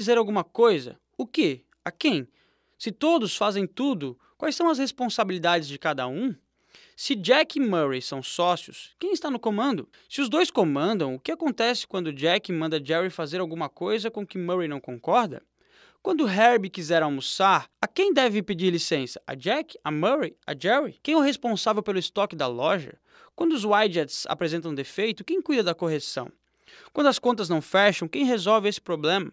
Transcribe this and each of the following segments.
dizer alguma coisa? O que? A quem? Se todos fazem tudo, quais são as responsabilidades de cada um? Se Jack e Murray são sócios, quem está no comando? Se os dois comandam, o que acontece quando Jack manda Jerry fazer alguma coisa com que Murray não concorda? Quando Herbie quiser almoçar, a quem deve pedir licença? A Jack? A Murray? A Jerry? Quem é o responsável pelo estoque da loja? Quando os widgets apresentam defeito, quem cuida da correção? Quando as contas não fecham, quem resolve esse problema?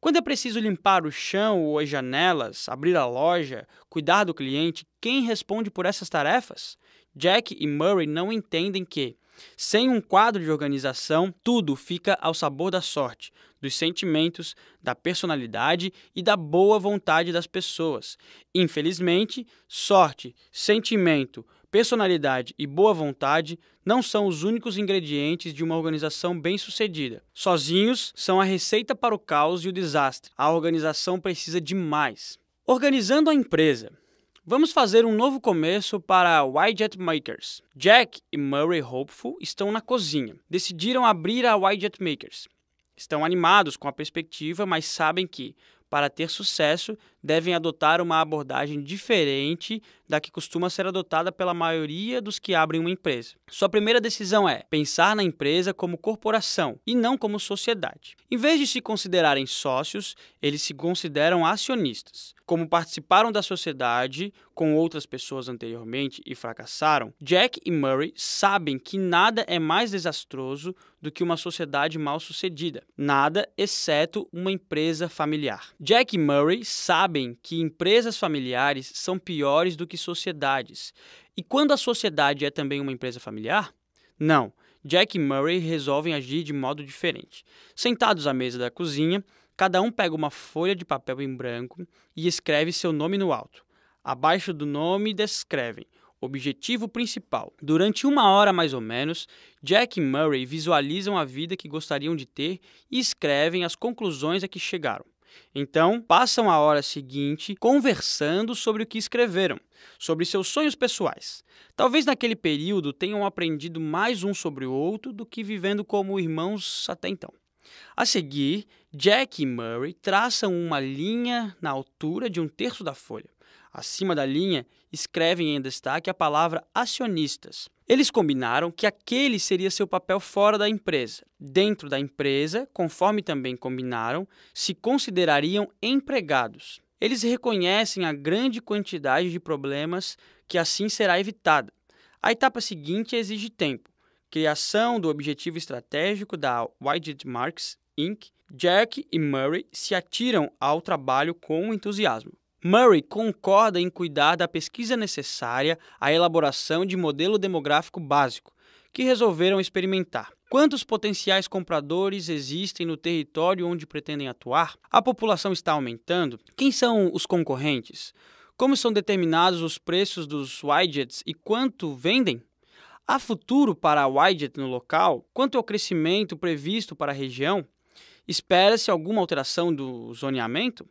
Quando é preciso limpar o chão ou as janelas, abrir a loja, cuidar do cliente, quem responde por essas tarefas? Jack e Murray não entendem que, sem um quadro de organização, tudo fica ao sabor da sorte, dos sentimentos, da personalidade e da boa vontade das pessoas. Infelizmente, sorte, sentimento, personalidade e boa vontade não são os únicos ingredientes de uma organização bem-sucedida. Sozinhos, são a receita para o caos e o desastre. A organização precisa de mais. Organizando a empresa. Vamos fazer um novo começo para Widget Makers. Jack e Murray Hopeful estão na cozinha. Decidiram abrir a Widget Makers. Estão animados com a perspectiva, mas sabem que, para ter sucesso, devem adotar uma abordagem diferente da que costuma ser adotada pela maioria dos que abrem uma empresa. Sua primeira decisão é pensar na empresa como corporação e não como sociedade. Em vez de se considerarem sócios, eles se consideram acionistas. Como participaram da sociedade com outras pessoas anteriormente e fracassaram, Jack e Murray sabem que nada é mais desastroso do que uma sociedade mal sucedida. Nada exceto uma empresa familiar. Jack e Murray sabem que empresas familiares são piores do que sociedades. E quando a sociedade é também uma empresa familiar? Não. Jack e Murray resolvem agir de modo diferente. Sentados à mesa da cozinha, Cada um pega uma folha de papel em branco e escreve seu nome no alto. Abaixo do nome descrevem objetivo principal. Durante uma hora mais ou menos, Jack e Murray visualizam a vida que gostariam de ter e escrevem as conclusões a que chegaram. Então, passam a hora seguinte conversando sobre o que escreveram, sobre seus sonhos pessoais. Talvez naquele período tenham aprendido mais um sobre o outro do que vivendo como irmãos até então. A seguir, Jack e Murray traçam uma linha na altura de um terço da folha. Acima da linha, escrevem em destaque a palavra acionistas. Eles combinaram que aquele seria seu papel fora da empresa. Dentro da empresa, conforme também combinaram, se considerariam empregados. Eles reconhecem a grande quantidade de problemas que assim será evitada. A etapa seguinte exige tempo. Criação do objetivo estratégico da Widget Marks Inc., Jack e Murray se atiram ao trabalho com entusiasmo. Murray concorda em cuidar da pesquisa necessária à elaboração de modelo demográfico básico, que resolveram experimentar. Quantos potenciais compradores existem no território onde pretendem atuar? A população está aumentando? Quem são os concorrentes? Como são determinados os preços dos widgets e quanto vendem? Há futuro para a widget no local? Quanto ao crescimento previsto para a região? Espera-se alguma alteração do zoneamento?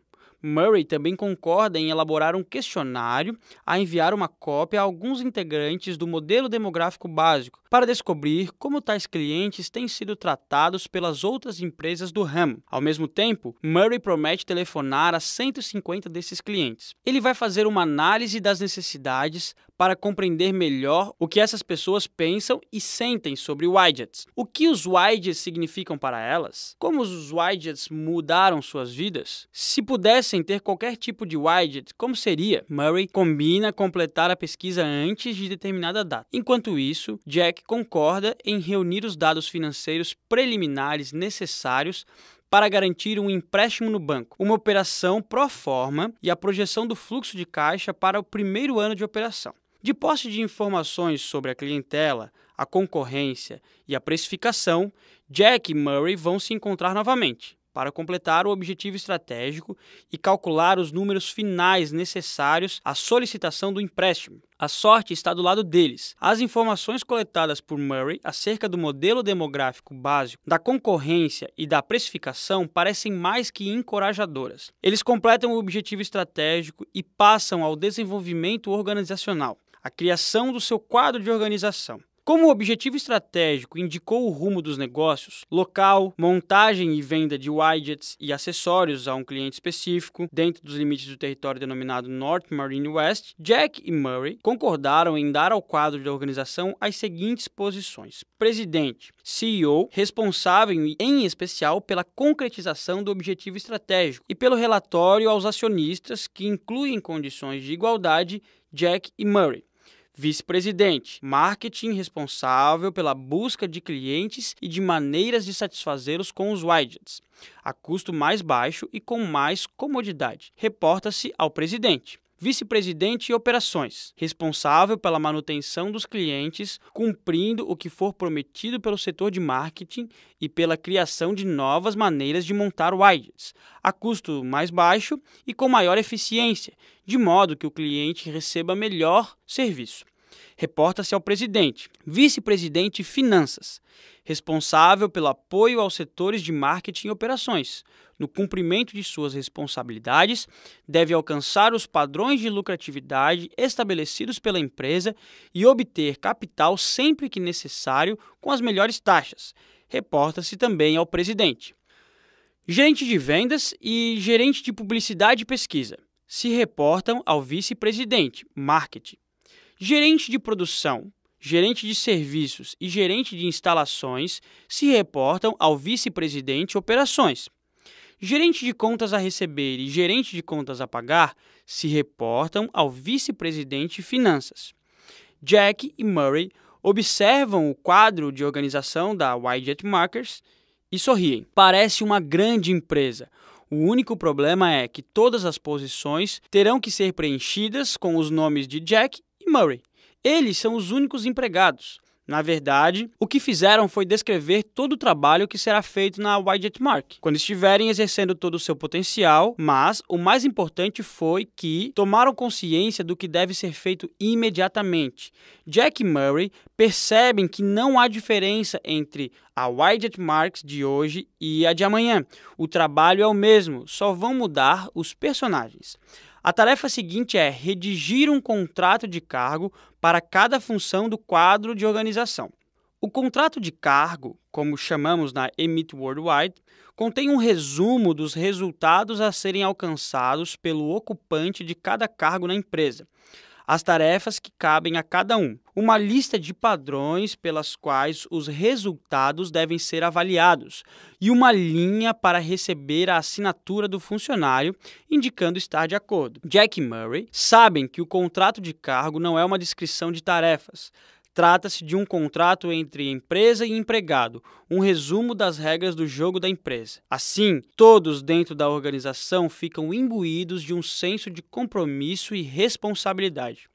Murray também concorda em elaborar um questionário a enviar uma cópia a alguns integrantes do modelo demográfico básico para descobrir como tais clientes têm sido tratados pelas outras empresas do ramo. Ao mesmo tempo, Murray promete telefonar a 150 desses clientes. Ele vai fazer uma análise das necessidades para compreender melhor o que essas pessoas pensam e sentem sobre widgets. O que os widgets significam para elas? Como os widgets mudaram suas vidas? Se pudessem ter qualquer tipo de widget, como seria? Murray combina completar a pesquisa antes de determinada data. Enquanto isso, Jack concorda em reunir os dados financeiros preliminares necessários para garantir um empréstimo no banco, uma operação pro forma e a projeção do fluxo de caixa para o primeiro ano de operação. De posse de informações sobre a clientela, a concorrência e a precificação, Jack e Murray vão se encontrar novamente para completar o objetivo estratégico e calcular os números finais necessários à solicitação do empréstimo. A sorte está do lado deles. As informações coletadas por Murray acerca do modelo demográfico básico, da concorrência e da precificação parecem mais que encorajadoras. Eles completam o objetivo estratégico e passam ao desenvolvimento organizacional, a criação do seu quadro de organização. Como objetivo estratégico indicou o rumo dos negócios, local, montagem e venda de widgets e acessórios a um cliente específico, dentro dos limites do território denominado North Marine West, Jack e Murray concordaram em dar ao quadro da organização as seguintes posições: presidente, CEO, responsável em especial pela concretização do objetivo estratégico e pelo relatório aos acionistas, que inclui em condições de igualdade Jack e Murray. Vice-presidente, marketing responsável pela busca de clientes e de maneiras de satisfazê-los com os widgets, a custo mais baixo e com mais comodidade. Reporta-se ao presidente. Vice-presidente e operações, responsável pela manutenção dos clientes, cumprindo o que for prometido pelo setor de marketing e pela criação de novas maneiras de montar widgets, a custo mais baixo e com maior eficiência, de modo que o cliente receba melhor serviço reporta-se ao presidente, vice-presidente Finanças, responsável pelo apoio aos setores de marketing e operações. No cumprimento de suas responsabilidades, deve alcançar os padrões de lucratividade estabelecidos pela empresa e obter capital sempre que necessário com as melhores taxas. Reporta-se também ao presidente. Gerente de vendas e gerente de publicidade e pesquisa se reportam ao vice-presidente, marketing. Gerente de produção, gerente de serviços e gerente de instalações se reportam ao vice-presidente operações. Gerente de contas a receber e gerente de contas a pagar se reportam ao vice-presidente finanças. Jack e Murray observam o quadro de organização da Widget Markers e sorriem. Parece uma grande empresa. O único problema é que todas as posições terão que ser preenchidas com os nomes de Jack e Murray. Eles são os únicos empregados. Na verdade, o que fizeram foi descrever todo o trabalho que será feito na Widget Mark, quando estiverem exercendo todo o seu potencial, mas o mais importante foi que tomaram consciência do que deve ser feito imediatamente. Jack e Murray percebem que não há diferença entre a Widget Marks de hoje e a de amanhã. O trabalho é o mesmo, só vão mudar os personagens. A tarefa seguinte é redigir um contrato de cargo para cada função do quadro de organização. O contrato de cargo, como chamamos na Emit Worldwide, contém um resumo dos resultados a serem alcançados pelo ocupante de cada cargo na empresa as tarefas que cabem a cada um, uma lista de padrões pelas quais os resultados devem ser avaliados e uma linha para receber a assinatura do funcionário indicando estar de acordo. Jack e Murray sabem que o contrato de cargo não é uma descrição de tarefas, Trata-se de um contrato entre empresa e empregado, um resumo das regras do jogo da empresa. Assim, todos dentro da organização ficam imbuídos de um senso de compromisso e responsabilidade.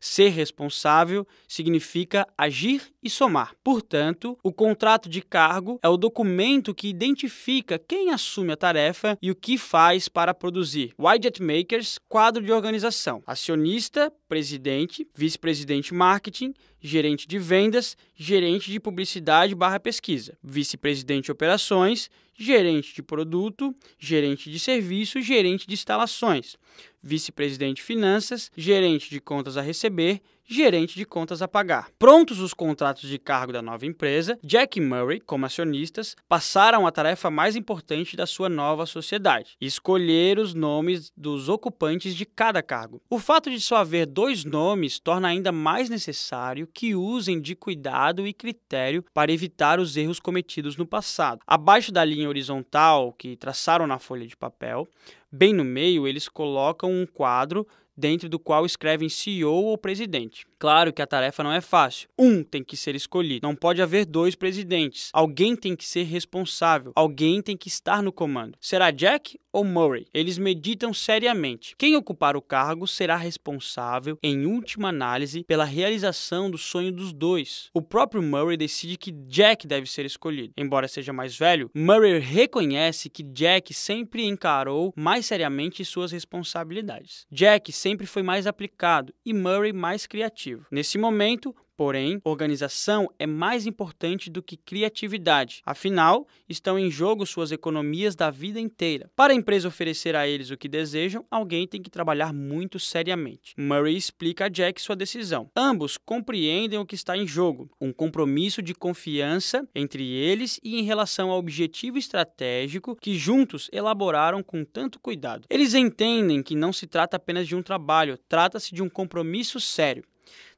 Ser responsável significa agir e somar. Portanto, o contrato de cargo é o documento que identifica quem assume a tarefa e o que faz para produzir. Widget Makers, quadro de organização. Acionista, presidente, vice-presidente marketing, gerente de vendas, gerente de publicidade barra pesquisa, vice-presidente operações, gerente de produto, gerente de serviço, gerente de instalações, vice-presidente finanças, gerente de contas a receber, gerente de contas a pagar. Prontos os contratos de cargo da nova empresa, Jack e Murray, como acionistas, passaram a tarefa mais importante da sua nova sociedade: escolher os nomes dos ocupantes de cada cargo. O fato de só haver dois nomes torna ainda mais necessário que usem de cuidado e critério para evitar os erros cometidos no passado. Abaixo da linha horizontal que traçaram na folha de papel, bem no meio, eles colocam um quadro dentro do qual escrevem CEO ou presidente. Claro que a tarefa não é fácil. Um tem que ser escolhido. Não pode haver dois presidentes. Alguém tem que ser responsável. Alguém tem que estar no comando. Será Jack ou Murray? Eles meditam seriamente. Quem ocupar o cargo será responsável, em última análise, pela realização do sonho dos dois. O próprio Murray decide que Jack deve ser escolhido. Embora seja mais velho, Murray reconhece que Jack sempre encarou mais seriamente suas responsabilidades. Jack sempre foi mais aplicado e Murray mais criativo. Nesse momento, Porém, organização é mais importante do que criatividade. Afinal, estão em jogo suas economias da vida inteira. Para a empresa oferecer a eles o que desejam, alguém tem que trabalhar muito seriamente. Murray explica a Jack sua decisão. Ambos compreendem o que está em jogo, um compromisso de confiança entre eles e em relação ao objetivo estratégico que juntos elaboraram com tanto cuidado. Eles entendem que não se trata apenas de um trabalho, trata-se de um compromisso sério.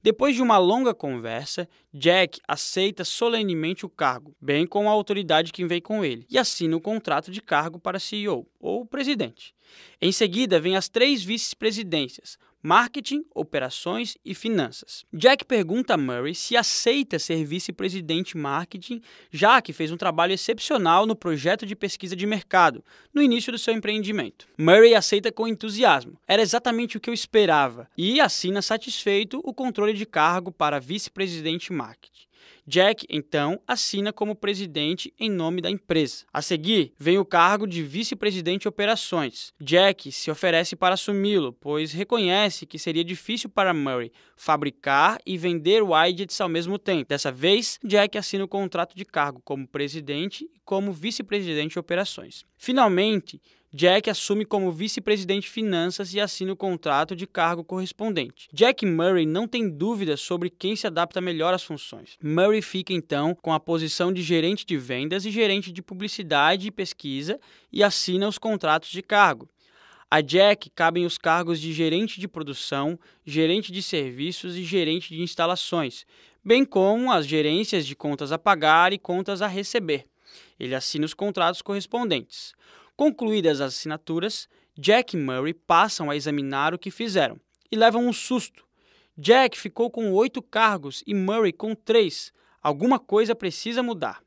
Depois de uma longa conversa, Jack aceita solenemente o cargo, bem como a autoridade que vem com ele, e assina o contrato de cargo para CEO, ou presidente. Em seguida, vêm as três vice-presidências, marketing, operações e finanças. Jack pergunta a Murray se aceita ser vice-presidente marketing, já que fez um trabalho excepcional no projeto de pesquisa de mercado no início do seu empreendimento. Murray aceita com entusiasmo. Era exatamente o que eu esperava e assina satisfeito o controle de cargo para vice-presidente marketing. Jack, então, assina como presidente em nome da empresa. A seguir, vem o cargo de vice-presidente de operações. Jack se oferece para assumi-lo, pois reconhece que seria difícil para Murray fabricar e vender widgets ao mesmo tempo. Dessa vez, Jack assina o contrato de cargo como presidente e como vice-presidente de operações. Finalmente, Jack assume como vice-presidente de finanças e assina o contrato de cargo correspondente. Jack Murray não tem dúvidas sobre quem se adapta melhor às funções. Murray fica então com a posição de gerente de vendas e gerente de publicidade e pesquisa e assina os contratos de cargo. A Jack cabem os cargos de gerente de produção, gerente de serviços e gerente de instalações, bem como as gerências de contas a pagar e contas a receber. Ele assina os contratos correspondentes. Concluídas as assinaturas, Jack e Murray passam a examinar o que fizeram e levam um susto. Jack ficou com oito cargos e Murray com três. Alguma coisa precisa mudar.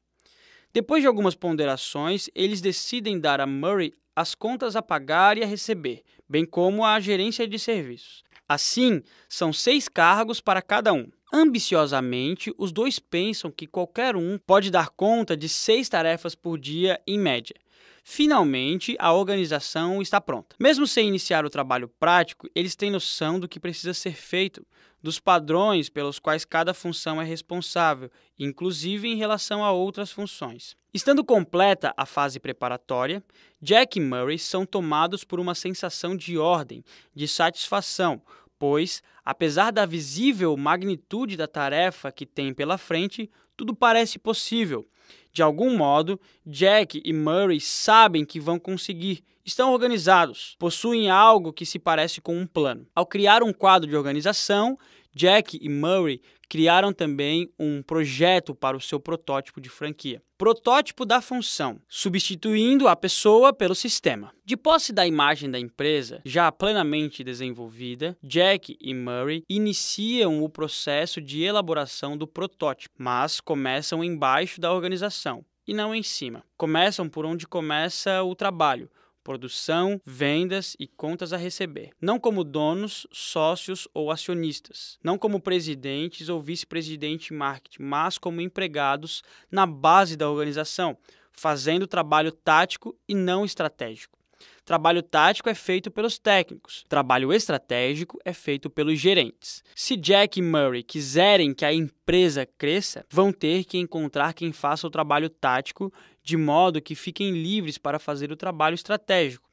Depois de algumas ponderações, eles decidem dar a Murray as contas a pagar e a receber, bem como a gerência de serviços. Assim, são seis cargos para cada um. Ambiciosamente, os dois pensam que qualquer um pode dar conta de seis tarefas por dia em média. Finalmente, a organização está pronta. Mesmo sem iniciar o trabalho prático, eles têm noção do que precisa ser feito, dos padrões pelos quais cada função é responsável, inclusive em relação a outras funções. Estando completa a fase preparatória, Jack e Murray são tomados por uma sensação de ordem, de satisfação, pois, apesar da visível magnitude da tarefa que têm pela frente, tudo parece possível de algum modo, Jack e Murray sabem que vão conseguir, estão organizados, possuem algo que se parece com um plano. Ao criar um quadro de organização, Jack e Murray criaram também um projeto para o seu protótipo de franquia. Protótipo da função, substituindo a pessoa pelo sistema. De posse da imagem da empresa, já plenamente desenvolvida, Jack e Murray iniciam o processo de elaboração do protótipo, mas começam embaixo da organização e não em cima. Começam por onde começa o trabalho, produção, vendas e contas a receber. Não como donos, sócios ou acionistas. Não como presidentes ou vice-presidente de marketing, mas como empregados na base da organização, fazendo trabalho tático e não estratégico. Trabalho tático é feito pelos técnicos, trabalho estratégico é feito pelos gerentes. Se Jack e Murray quiserem que a empresa cresça, vão ter que encontrar quem faça o trabalho tático de modo que fiquem livres para fazer o trabalho estratégico.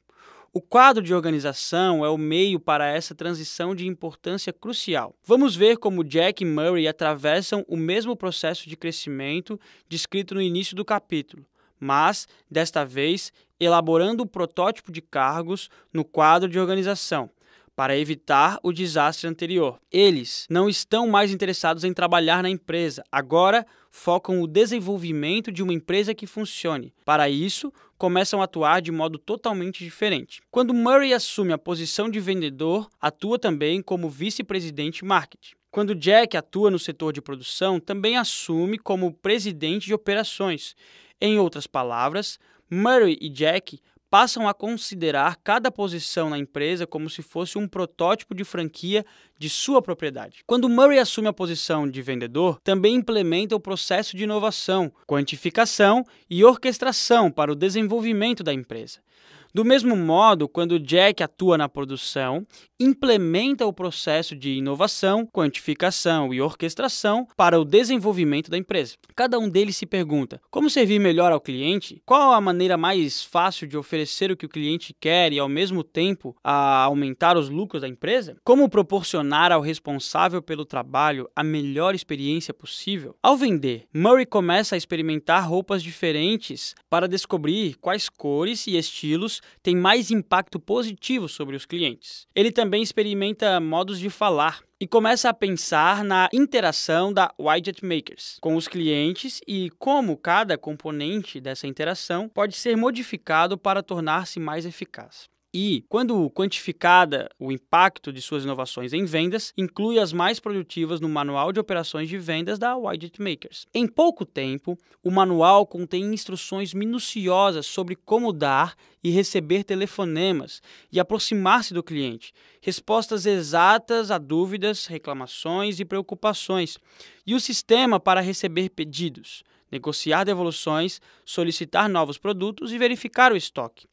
O quadro de organização é o meio para essa transição de importância crucial. Vamos ver como Jack e Murray atravessam o mesmo processo de crescimento descrito no início do capítulo, mas, desta vez, elaborando o protótipo de cargos no quadro de organização, para evitar o desastre anterior. Eles não estão mais interessados em trabalhar na empresa, agora focam o desenvolvimento de uma empresa que funcione. Para isso, começam a atuar de modo totalmente diferente. Quando Murray assume a posição de vendedor, atua também como vice-presidente marketing. Quando Jack atua no setor de produção, também assume como presidente de operações. Em outras palavras, Murray e Jack passam a considerar cada posição na empresa como se fosse um protótipo de franquia de sua propriedade. Quando Murray assume a posição de vendedor, também implementa o processo de inovação, quantificação e orquestração para o desenvolvimento da empresa. Do mesmo modo, quando Jack atua na produção, implementa o processo de inovação, quantificação e orquestração para o desenvolvimento da empresa. Cada um deles se pergunta: como servir melhor ao cliente? Qual a maneira mais fácil de oferecer o que o cliente quer e ao mesmo tempo aumentar os lucros da empresa? Como proporcionar ao responsável pelo trabalho a melhor experiência possível? Ao vender, Murray começa a experimentar roupas diferentes para descobrir quais cores e estilos têm mais impacto positivo sobre os clientes. Ele também experimenta modos de falar e começa a pensar na interação da Widget Makers com os clientes e como cada componente dessa interação pode ser modificado para tornar-se mais eficaz. E, quando quantificada o impacto de suas inovações em vendas, inclui as mais produtivas no Manual de Operações de Vendas da Widget Makers. Em pouco tempo, o manual contém instruções minuciosas sobre como dar e receber telefonemas e aproximar-se do cliente, respostas exatas a dúvidas, reclamações e preocupações, e o sistema para receber pedidos, negociar devoluções, solicitar novos produtos e verificar o estoque.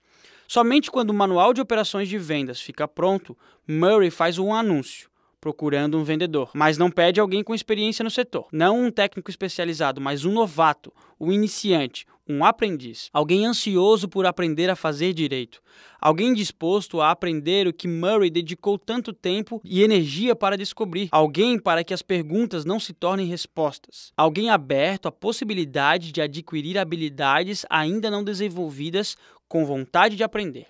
Somente quando o manual de operações de vendas fica pronto, Murray faz um anúncio procurando um vendedor, mas não pede alguém com experiência no setor. Não um técnico especializado, mas um novato, um iniciante, um aprendiz, alguém ansioso por aprender a fazer direito, alguém disposto a aprender o que Murray dedicou tanto tempo e energia para descobrir, alguém para que as perguntas não se tornem respostas, alguém aberto à possibilidade de adquirir habilidades ainda não desenvolvidas com vontade de aprender.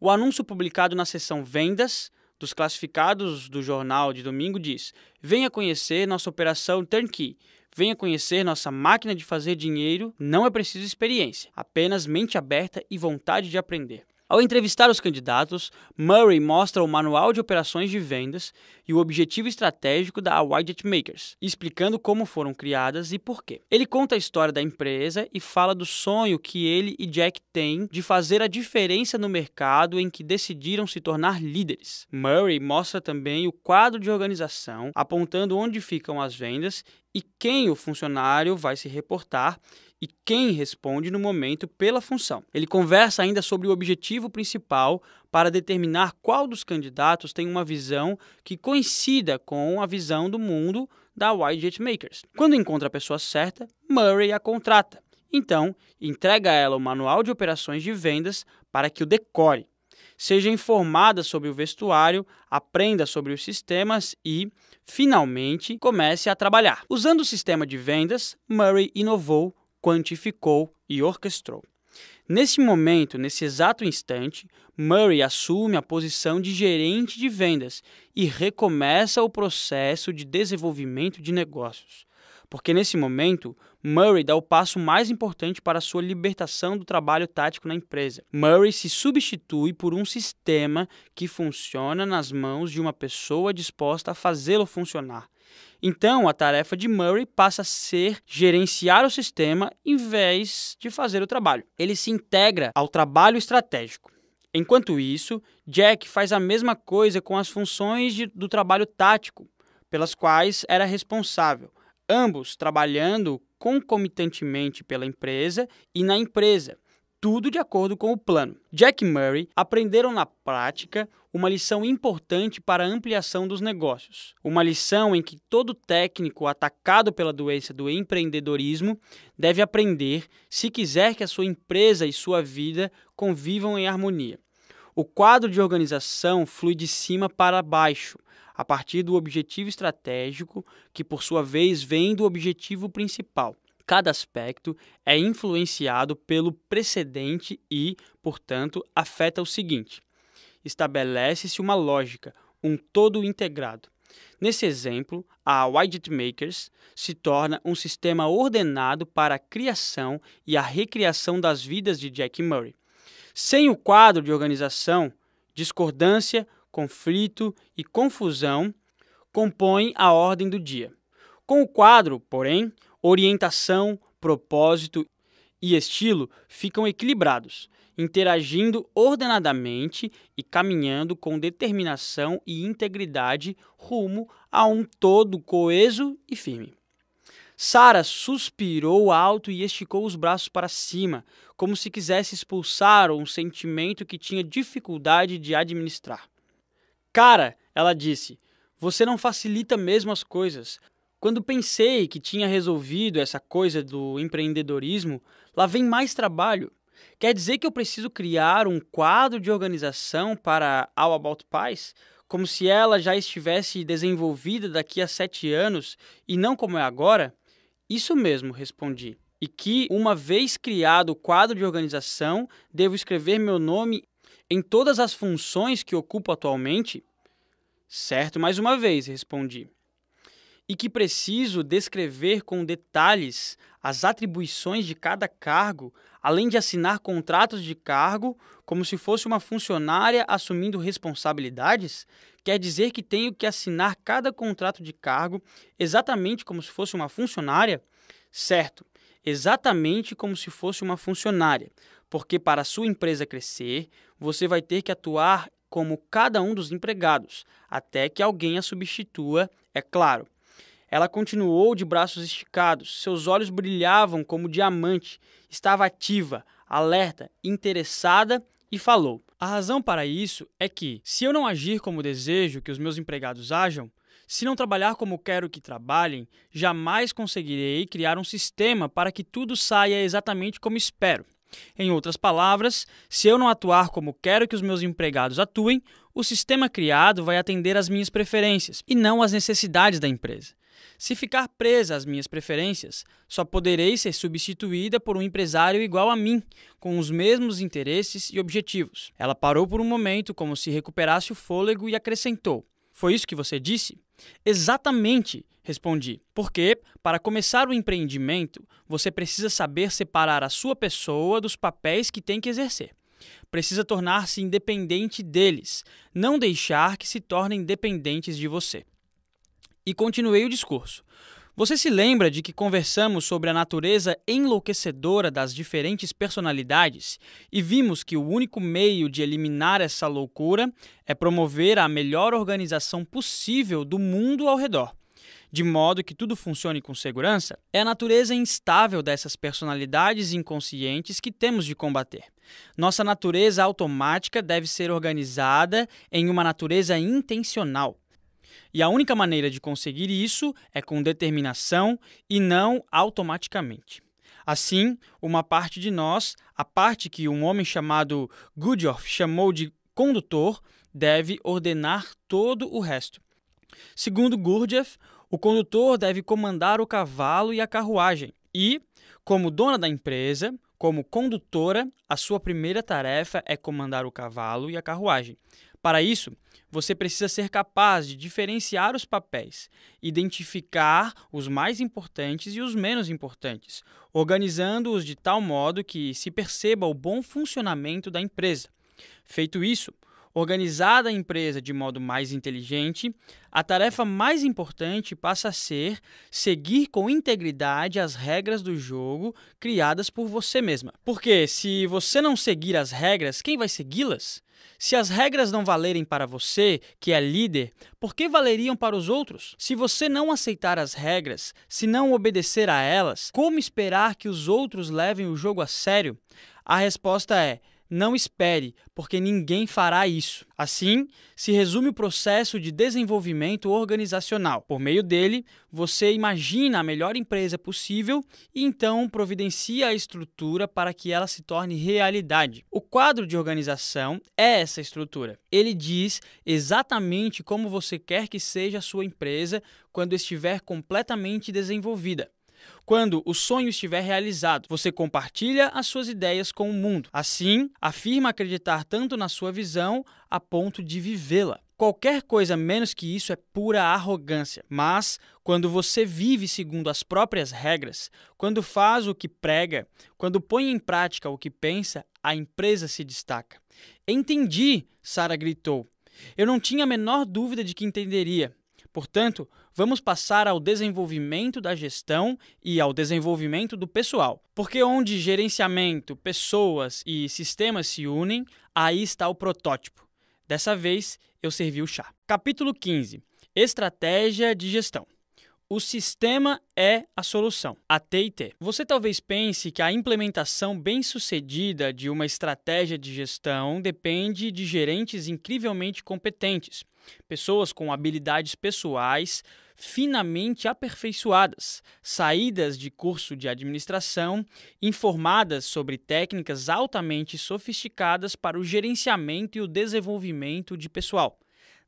O anúncio publicado na seção Vendas dos classificados do jornal de domingo diz: Venha conhecer nossa operação Turnkey. Venha conhecer nossa máquina de fazer dinheiro. Não é preciso experiência, apenas mente aberta e vontade de aprender. Ao entrevistar os candidatos, Murray mostra o manual de operações de vendas e o objetivo estratégico da Widget Makers, explicando como foram criadas e por quê. Ele conta a história da empresa e fala do sonho que ele e Jack têm de fazer a diferença no mercado em que decidiram se tornar líderes. Murray mostra também o quadro de organização, apontando onde ficam as vendas e quem o funcionário vai se reportar e quem responde no momento pela função. Ele conversa ainda sobre o objetivo principal para determinar qual dos candidatos tem uma visão que coincida com a visão do mundo da Widget Makers. Quando encontra a pessoa certa, Murray a contrata. Então, entrega a ela o manual de operações de vendas para que o decore. Seja informada sobre o vestuário, aprenda sobre os sistemas e, finalmente, comece a trabalhar. Usando o sistema de vendas, Murray inovou quantificou e orquestrou. Nesse momento, nesse exato instante, Murray assume a posição de gerente de vendas e recomeça o processo de desenvolvimento de negócios. Porque nesse momento, Murray dá o passo mais importante para sua libertação do trabalho tático na empresa. Murray se substitui por um sistema que funciona nas mãos de uma pessoa disposta a fazê-lo funcionar. Então, a tarefa de Murray passa a ser gerenciar o sistema em vez de fazer o trabalho. Ele se integra ao trabalho estratégico. Enquanto isso, Jack faz a mesma coisa com as funções de, do trabalho tático, pelas quais era responsável, ambos trabalhando concomitantemente pela empresa e na empresa, tudo de acordo com o plano. Jack e Murray aprenderam na prática uma lição importante para a ampliação dos negócios. Uma lição em que todo técnico atacado pela doença do empreendedorismo deve aprender se quiser que a sua empresa e sua vida convivam em harmonia. O quadro de organização flui de cima para baixo, a partir do objetivo estratégico, que por sua vez vem do objetivo principal. Cada aspecto é influenciado pelo precedente e, portanto, afeta o seguinte: estabelece-se uma lógica, um todo integrado. Nesse exemplo, a Widget Makers se torna um sistema ordenado para a criação e a recriação das vidas de Jack Murray. Sem o quadro de organização, discordância, conflito e confusão compõem a ordem do dia. Com o quadro, porém, orientação, propósito e estilo ficam equilibrados, interagindo ordenadamente e caminhando com determinação e integridade rumo a um todo coeso e firme. Sara suspirou alto e esticou os braços para cima, como se quisesse expulsar um sentimento que tinha dificuldade de administrar. Cara, ela disse, você não facilita mesmo as coisas. Quando pensei que tinha resolvido essa coisa do empreendedorismo, lá vem mais trabalho. Quer dizer que eu preciso criar um quadro de organização para All About Pies, como se ela já estivesse desenvolvida daqui a sete anos e não como é agora? Isso mesmo, respondi. E que, uma vez criado o quadro de organização, devo escrever meu nome em todas as funções que ocupo atualmente? Certo, mais uma vez, respondi. E que preciso descrever com detalhes as atribuições de cada cargo, além de assinar contratos de cargo como se fosse uma funcionária assumindo responsabilidades? Quer dizer que tenho que assinar cada contrato de cargo exatamente como se fosse uma funcionária? Certo, exatamente como se fosse uma funcionária, porque para a sua empresa crescer, você vai ter que atuar como cada um dos empregados, até que alguém a substitua, é claro. Ela continuou de braços esticados, seus olhos brilhavam como diamante, estava ativa, alerta, interessada e falou: A razão para isso é que, se eu não agir como desejo que os meus empregados ajam, se não trabalhar como quero que trabalhem, jamais conseguirei criar um sistema para que tudo saia exatamente como espero. Em outras palavras, se eu não atuar como quero que os meus empregados atuem, o sistema criado vai atender às minhas preferências e não às necessidades da empresa. Se ficar presa às minhas preferências, só poderei ser substituída por um empresário igual a mim, com os mesmos interesses e objetivos. Ela parou por um momento, como se recuperasse o fôlego, e acrescentou: Foi isso que você disse? Exatamente, respondi. Porque, para começar o empreendimento, você precisa saber separar a sua pessoa dos papéis que tem que exercer. Precisa tornar-se independente deles, não deixar que se tornem dependentes de você e continuei o discurso. Você se lembra de que conversamos sobre a natureza enlouquecedora das diferentes personalidades e vimos que o único meio de eliminar essa loucura é promover a melhor organização possível do mundo ao redor, de modo que tudo funcione com segurança? É a natureza instável dessas personalidades inconscientes que temos de combater. Nossa natureza automática deve ser organizada em uma natureza intencional. E a única maneira de conseguir isso é com determinação e não automaticamente. Assim, uma parte de nós, a parte que um homem chamado Gurdjieff chamou de condutor, deve ordenar todo o resto. Segundo Gurdjieff, o condutor deve comandar o cavalo e a carruagem e, como dona da empresa, como condutora, a sua primeira tarefa é comandar o cavalo e a carruagem. Para isso, você precisa ser capaz de diferenciar os papéis, identificar os mais importantes e os menos importantes, organizando-os de tal modo que se perceba o bom funcionamento da empresa. Feito isso, organizada a empresa de modo mais inteligente, a tarefa mais importante passa a ser seguir com integridade as regras do jogo criadas por você mesma. Porque se você não seguir as regras, quem vai segui-las? Se as regras não valerem para você, que é líder, por que valeriam para os outros? Se você não aceitar as regras, se não obedecer a elas, como esperar que os outros levem o jogo a sério? A resposta é: não espere, porque ninguém fará isso. Assim, se resume o processo de desenvolvimento organizacional. Por meio dele, você imagina a melhor empresa possível e então providencia a estrutura para que ela se torne realidade. O quadro de organização é essa estrutura. Ele diz exatamente como você quer que seja a sua empresa quando estiver completamente desenvolvida. Quando o sonho estiver realizado, você compartilha as suas ideias com o mundo. Assim, afirma acreditar tanto na sua visão a ponto de vivê-la. Qualquer coisa menos que isso é pura arrogância. Mas, quando você vive segundo as próprias regras, quando faz o que prega, quando põe em prática o que pensa, a empresa se destaca. Entendi, Sara gritou. Eu não tinha a menor dúvida de que entenderia. Portanto, vamos passar ao desenvolvimento da gestão e ao desenvolvimento do pessoal. Porque onde gerenciamento, pessoas e sistemas se unem, aí está o protótipo. Dessa vez, eu servi o chá. Capítulo 15 Estratégia de gestão. O sistema é a solução. A TIT. Você talvez pense que a implementação bem-sucedida de uma estratégia de gestão depende de gerentes incrivelmente competentes, pessoas com habilidades pessoais finamente aperfeiçoadas, saídas de curso de administração, informadas sobre técnicas altamente sofisticadas para o gerenciamento e o desenvolvimento de pessoal.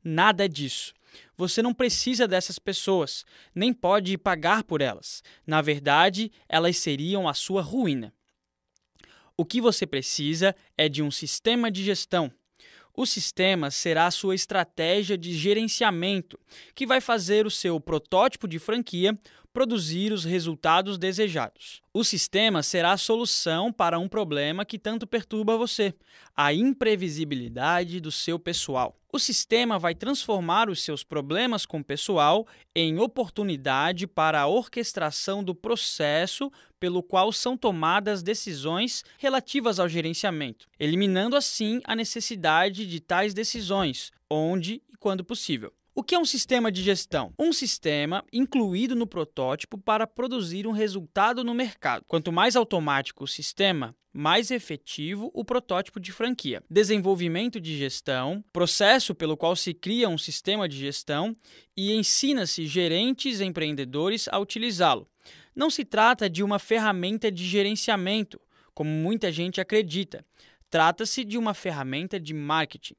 Nada disso. Você não precisa dessas pessoas, nem pode pagar por elas. Na verdade, elas seriam a sua ruína. O que você precisa é de um sistema de gestão. O sistema será a sua estratégia de gerenciamento, que vai fazer o seu protótipo de franquia produzir os resultados desejados. O sistema será a solução para um problema que tanto perturba você: a imprevisibilidade do seu pessoal. O sistema vai transformar os seus problemas com o pessoal em oportunidade para a orquestração do processo pelo qual são tomadas decisões relativas ao gerenciamento, eliminando assim a necessidade de tais decisões, onde e quando possível. O que é um sistema de gestão? Um sistema incluído no protótipo para produzir um resultado no mercado. Quanto mais automático o sistema, mais efetivo o protótipo de franquia. Desenvolvimento de gestão, processo pelo qual se cria um sistema de gestão e ensina-se gerentes e empreendedores a utilizá-lo. Não se trata de uma ferramenta de gerenciamento, como muita gente acredita. Trata-se de uma ferramenta de marketing.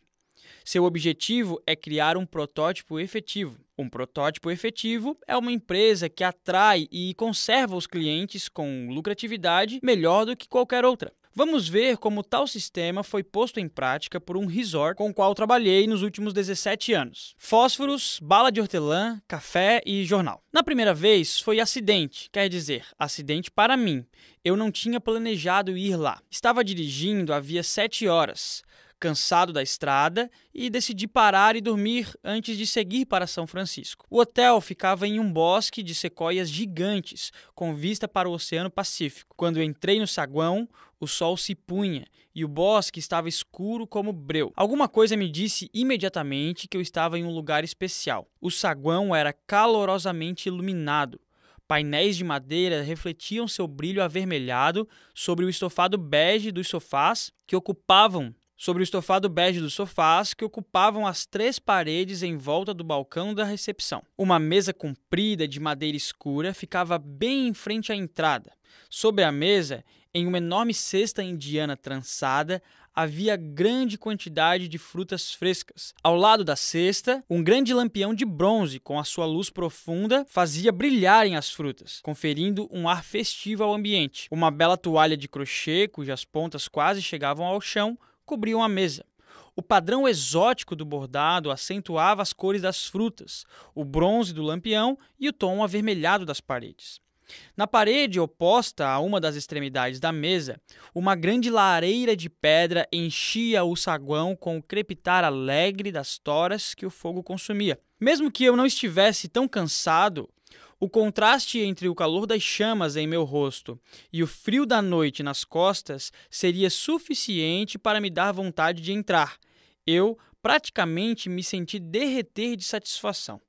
Seu objetivo é criar um protótipo efetivo. Um protótipo efetivo é uma empresa que atrai e conserva os clientes com lucratividade melhor do que qualquer outra. Vamos ver como tal sistema foi posto em prática por um resort com o qual trabalhei nos últimos 17 anos. Fósforos, bala de hortelã, café e jornal. Na primeira vez foi acidente, quer dizer, acidente para mim. Eu não tinha planejado ir lá. Estava dirigindo havia 7 horas cansado da estrada e decidi parar e dormir antes de seguir para São Francisco. O hotel ficava em um bosque de sequoias gigantes, com vista para o Oceano Pacífico. Quando entrei no saguão, o sol se punha e o bosque estava escuro como breu. Alguma coisa me disse imediatamente que eu estava em um lugar especial. O saguão era calorosamente iluminado. Painéis de madeira refletiam seu brilho avermelhado sobre o estofado bege dos sofás que ocupavam sobre o estofado bege dos sofás que ocupavam as três paredes em volta do balcão da recepção. Uma mesa comprida de madeira escura ficava bem em frente à entrada. Sobre a mesa, em uma enorme cesta indiana trançada, havia grande quantidade de frutas frescas. Ao lado da cesta, um grande lampião de bronze, com a sua luz profunda, fazia brilharem as frutas, conferindo um ar festivo ao ambiente. Uma bela toalha de crochê, cujas pontas quase chegavam ao chão, cobriam a mesa. O padrão exótico do bordado acentuava as cores das frutas, o bronze do lampião e o tom avermelhado das paredes. Na parede oposta a uma das extremidades da mesa, uma grande lareira de pedra enchia o saguão com o crepitar alegre das toras que o fogo consumia. Mesmo que eu não estivesse tão cansado, o contraste entre o calor das chamas em meu rosto e o frio da noite nas costas seria suficiente para me dar vontade de entrar. Eu praticamente me senti derreter de satisfação.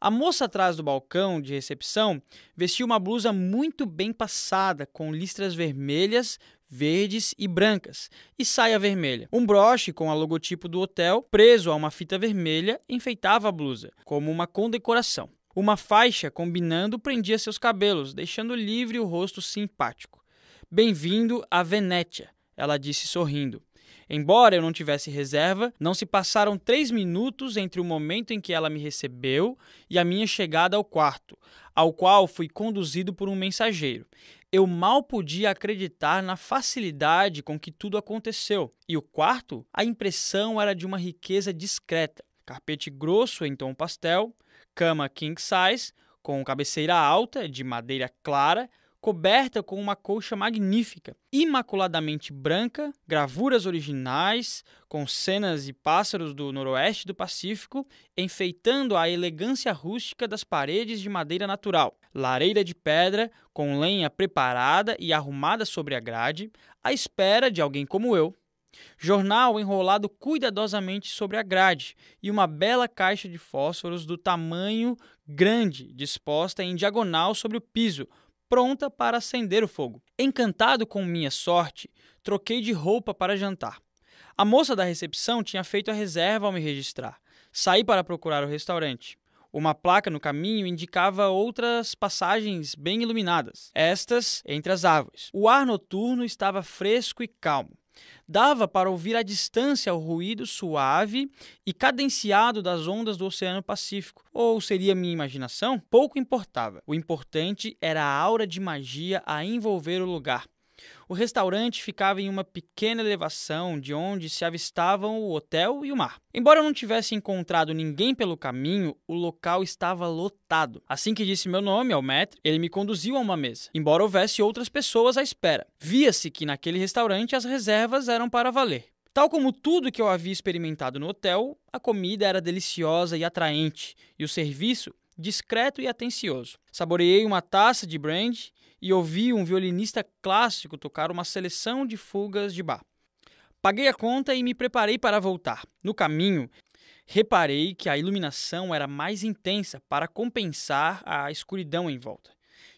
A moça atrás do balcão de recepção vestia uma blusa muito bem passada, com listras vermelhas, verdes e brancas, e saia vermelha. Um broche com o logotipo do hotel, preso a uma fita vermelha, enfeitava a blusa, como uma condecoração. Uma faixa combinando prendia seus cabelos, deixando livre o rosto simpático. Bem-vindo a Venétia, ela disse sorrindo. Embora eu não tivesse reserva, não se passaram três minutos entre o momento em que ela me recebeu e a minha chegada ao quarto, ao qual fui conduzido por um mensageiro. Eu mal podia acreditar na facilidade com que tudo aconteceu. E o quarto, a impressão era de uma riqueza discreta. Carpete grosso em tom pastel, cama king size, com cabeceira alta, de madeira clara, coberta com uma colcha magnífica, imaculadamente branca, gravuras originais, com cenas e pássaros do noroeste do Pacífico, enfeitando a elegância rústica das paredes de madeira natural, lareira de pedra, com lenha preparada e arrumada sobre a grade, à espera de alguém como eu. Jornal enrolado cuidadosamente sobre a grade e uma bela caixa de fósforos do tamanho grande disposta em diagonal sobre o piso, pronta para acender o fogo. Encantado com minha sorte, troquei de roupa para jantar. A moça da recepção tinha feito a reserva ao me registrar. Saí para procurar o restaurante. Uma placa no caminho indicava outras passagens bem iluminadas, estas entre as árvores. O ar noturno estava fresco e calmo. Dava para ouvir à distância o ruído suave e cadenciado das ondas do Oceano Pacífico. Ou seria minha imaginação? Pouco importava. O importante era a aura de magia a envolver o lugar. O restaurante ficava em uma pequena elevação de onde se avistavam o hotel e o mar. Embora eu não tivesse encontrado ninguém pelo caminho, o local estava lotado. Assim que disse meu nome ao maître, ele me conduziu a uma mesa, embora houvesse outras pessoas à espera. Via-se que naquele restaurante as reservas eram para valer. Tal como tudo que eu havia experimentado no hotel, a comida era deliciosa e atraente, e o serviço discreto e atencioso. Saboreei uma taça de brandy e ouvi um violinista clássico tocar uma seleção de fugas de bar. Paguei a conta e me preparei para voltar. No caminho, reparei que a iluminação era mais intensa para compensar a escuridão em volta.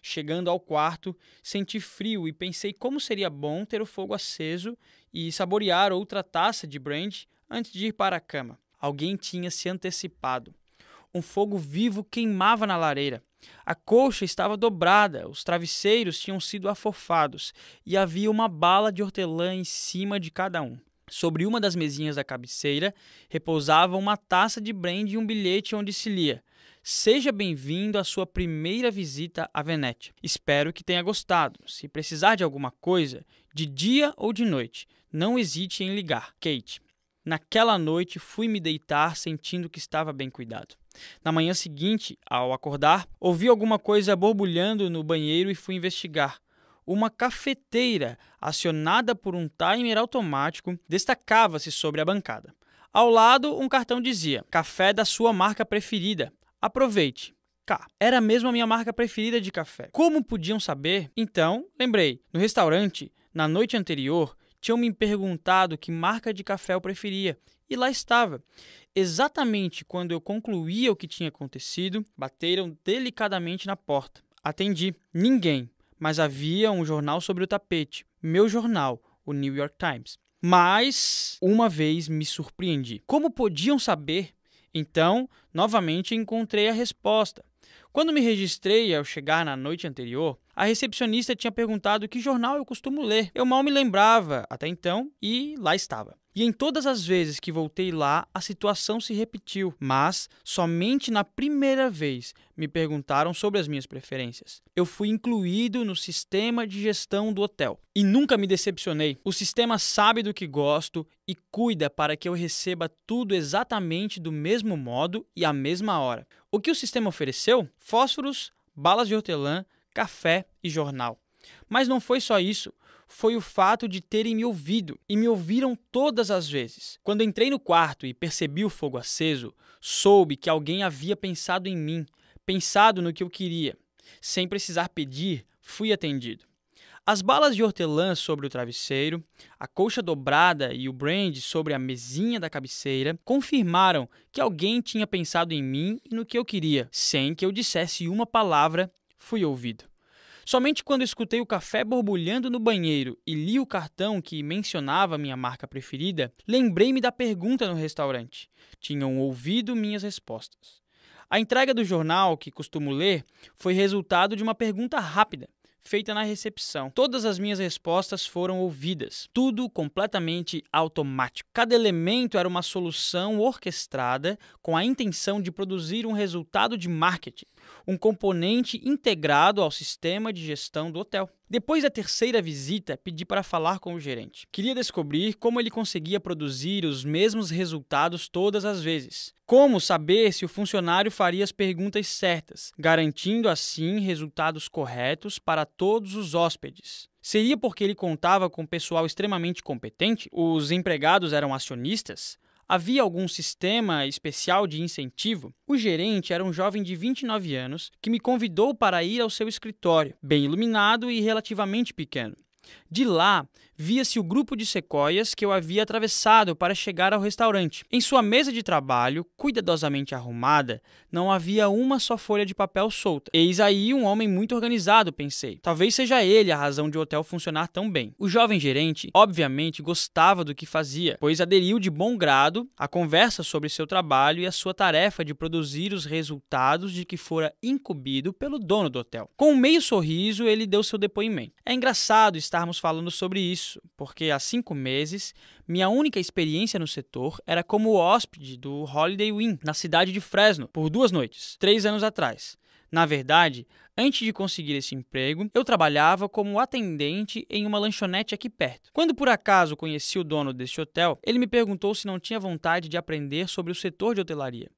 Chegando ao quarto, senti frio e pensei como seria bom ter o fogo aceso e saborear outra taça de brandy antes de ir para a cama. Alguém tinha se antecipado. Um fogo vivo queimava na lareira. A colcha estava dobrada, os travesseiros tinham sido afofados e havia uma bala de hortelã em cima de cada um. Sobre uma das mesinhas da cabeceira repousava uma taça de brandy e um bilhete onde se lia: Seja bem-vindo à sua primeira visita a Venécia. Espero que tenha gostado. Se precisar de alguma coisa, de dia ou de noite, não hesite em ligar. Kate. Naquela noite fui me deitar sentindo que estava bem cuidado. Na manhã seguinte, ao acordar, ouvi alguma coisa borbulhando no banheiro e fui investigar. Uma cafeteira, acionada por um timer automático, destacava-se sobre a bancada. Ao lado, um cartão dizia: Café da sua marca preferida. Aproveite. K. Era mesmo a minha marca preferida de café. Como podiam saber? Então, lembrei. No restaurante, na noite anterior, tinham me perguntado que marca de café eu preferia. E lá estava. Exatamente quando eu concluía o que tinha acontecido, bateram delicadamente na porta. Atendi. Ninguém, mas havia um jornal sobre o tapete. Meu jornal, o New York Times. Mas uma vez me surpreendi. Como podiam saber? Então, novamente encontrei a resposta. Quando me registrei ao chegar na noite anterior, a recepcionista tinha perguntado que jornal eu costumo ler. Eu mal me lembrava até então e lá estava. E em todas as vezes que voltei lá, a situação se repetiu, mas somente na primeira vez me perguntaram sobre as minhas preferências. Eu fui incluído no sistema de gestão do hotel e nunca me decepcionei. O sistema sabe do que gosto e cuida para que eu receba tudo exatamente do mesmo modo e à mesma hora. O que o sistema ofereceu? Fósforos, balas de hortelã, café e jornal. Mas não foi só isso foi o fato de terem me ouvido e me ouviram todas as vezes. Quando entrei no quarto e percebi o fogo aceso, soube que alguém havia pensado em mim, pensado no que eu queria. Sem precisar pedir, fui atendido. As balas de hortelã sobre o travesseiro, a colcha dobrada e o brandy sobre a mesinha da cabeceira confirmaram que alguém tinha pensado em mim e no que eu queria. Sem que eu dissesse uma palavra, fui ouvido. Somente quando escutei o café borbulhando no banheiro e li o cartão que mencionava minha marca preferida, lembrei-me da pergunta no restaurante. Tinham ouvido minhas respostas. A entrega do jornal, que costumo ler, foi resultado de uma pergunta rápida, feita na recepção. Todas as minhas respostas foram ouvidas, tudo completamente automático. Cada elemento era uma solução orquestrada com a intenção de produzir um resultado de marketing um componente integrado ao sistema de gestão do hotel. Depois da terceira visita, pedi para falar com o gerente. Queria descobrir como ele conseguia produzir os mesmos resultados todas as vezes. Como saber se o funcionário faria as perguntas certas, garantindo assim resultados corretos para todos os hóspedes. Seria porque ele contava com pessoal extremamente competente? Os empregados eram acionistas? Havia algum sistema especial de incentivo? O gerente era um jovem de 29 anos que me convidou para ir ao seu escritório, bem iluminado e relativamente pequeno. De lá, via-se o grupo de sequoias que eu havia atravessado para chegar ao restaurante. Em sua mesa de trabalho, cuidadosamente arrumada, não havia uma só folha de papel solta. Eis aí um homem muito organizado, pensei. Talvez seja ele a razão de o hotel funcionar tão bem. O jovem gerente, obviamente, gostava do que fazia, pois aderiu de bom grado à conversa sobre seu trabalho e a sua tarefa de produzir os resultados de que fora incumbido pelo dono do hotel. Com um meio sorriso, ele deu seu depoimento. É engraçado estarmos falando sobre isso, porque há cinco meses minha única experiência no setor era como hóspede do Holiday Inn, na cidade de Fresno, por duas noites, três anos atrás. Na verdade, antes de conseguir esse emprego, eu trabalhava como atendente em uma lanchonete aqui perto. Quando por acaso conheci o dono deste hotel, ele me perguntou se não tinha vontade de aprender sobre o setor de hotelaria.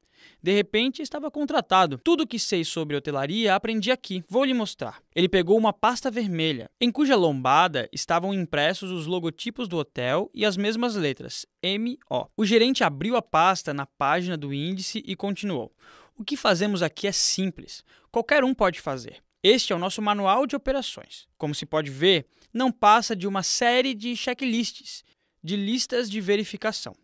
De repente, estava contratado. Tudo que sei sobre hotelaria aprendi aqui. Vou lhe mostrar. Ele pegou uma pasta vermelha, em cuja lombada estavam impressos os logotipos do hotel e as mesmas letras, M-O. O gerente abriu a pasta na página do índice e continuou. O que fazemos aqui é simples. Qualquer um pode fazer. Este é o nosso manual de operações. Como se pode ver, não passa de uma série de checklists, de listas de verificação.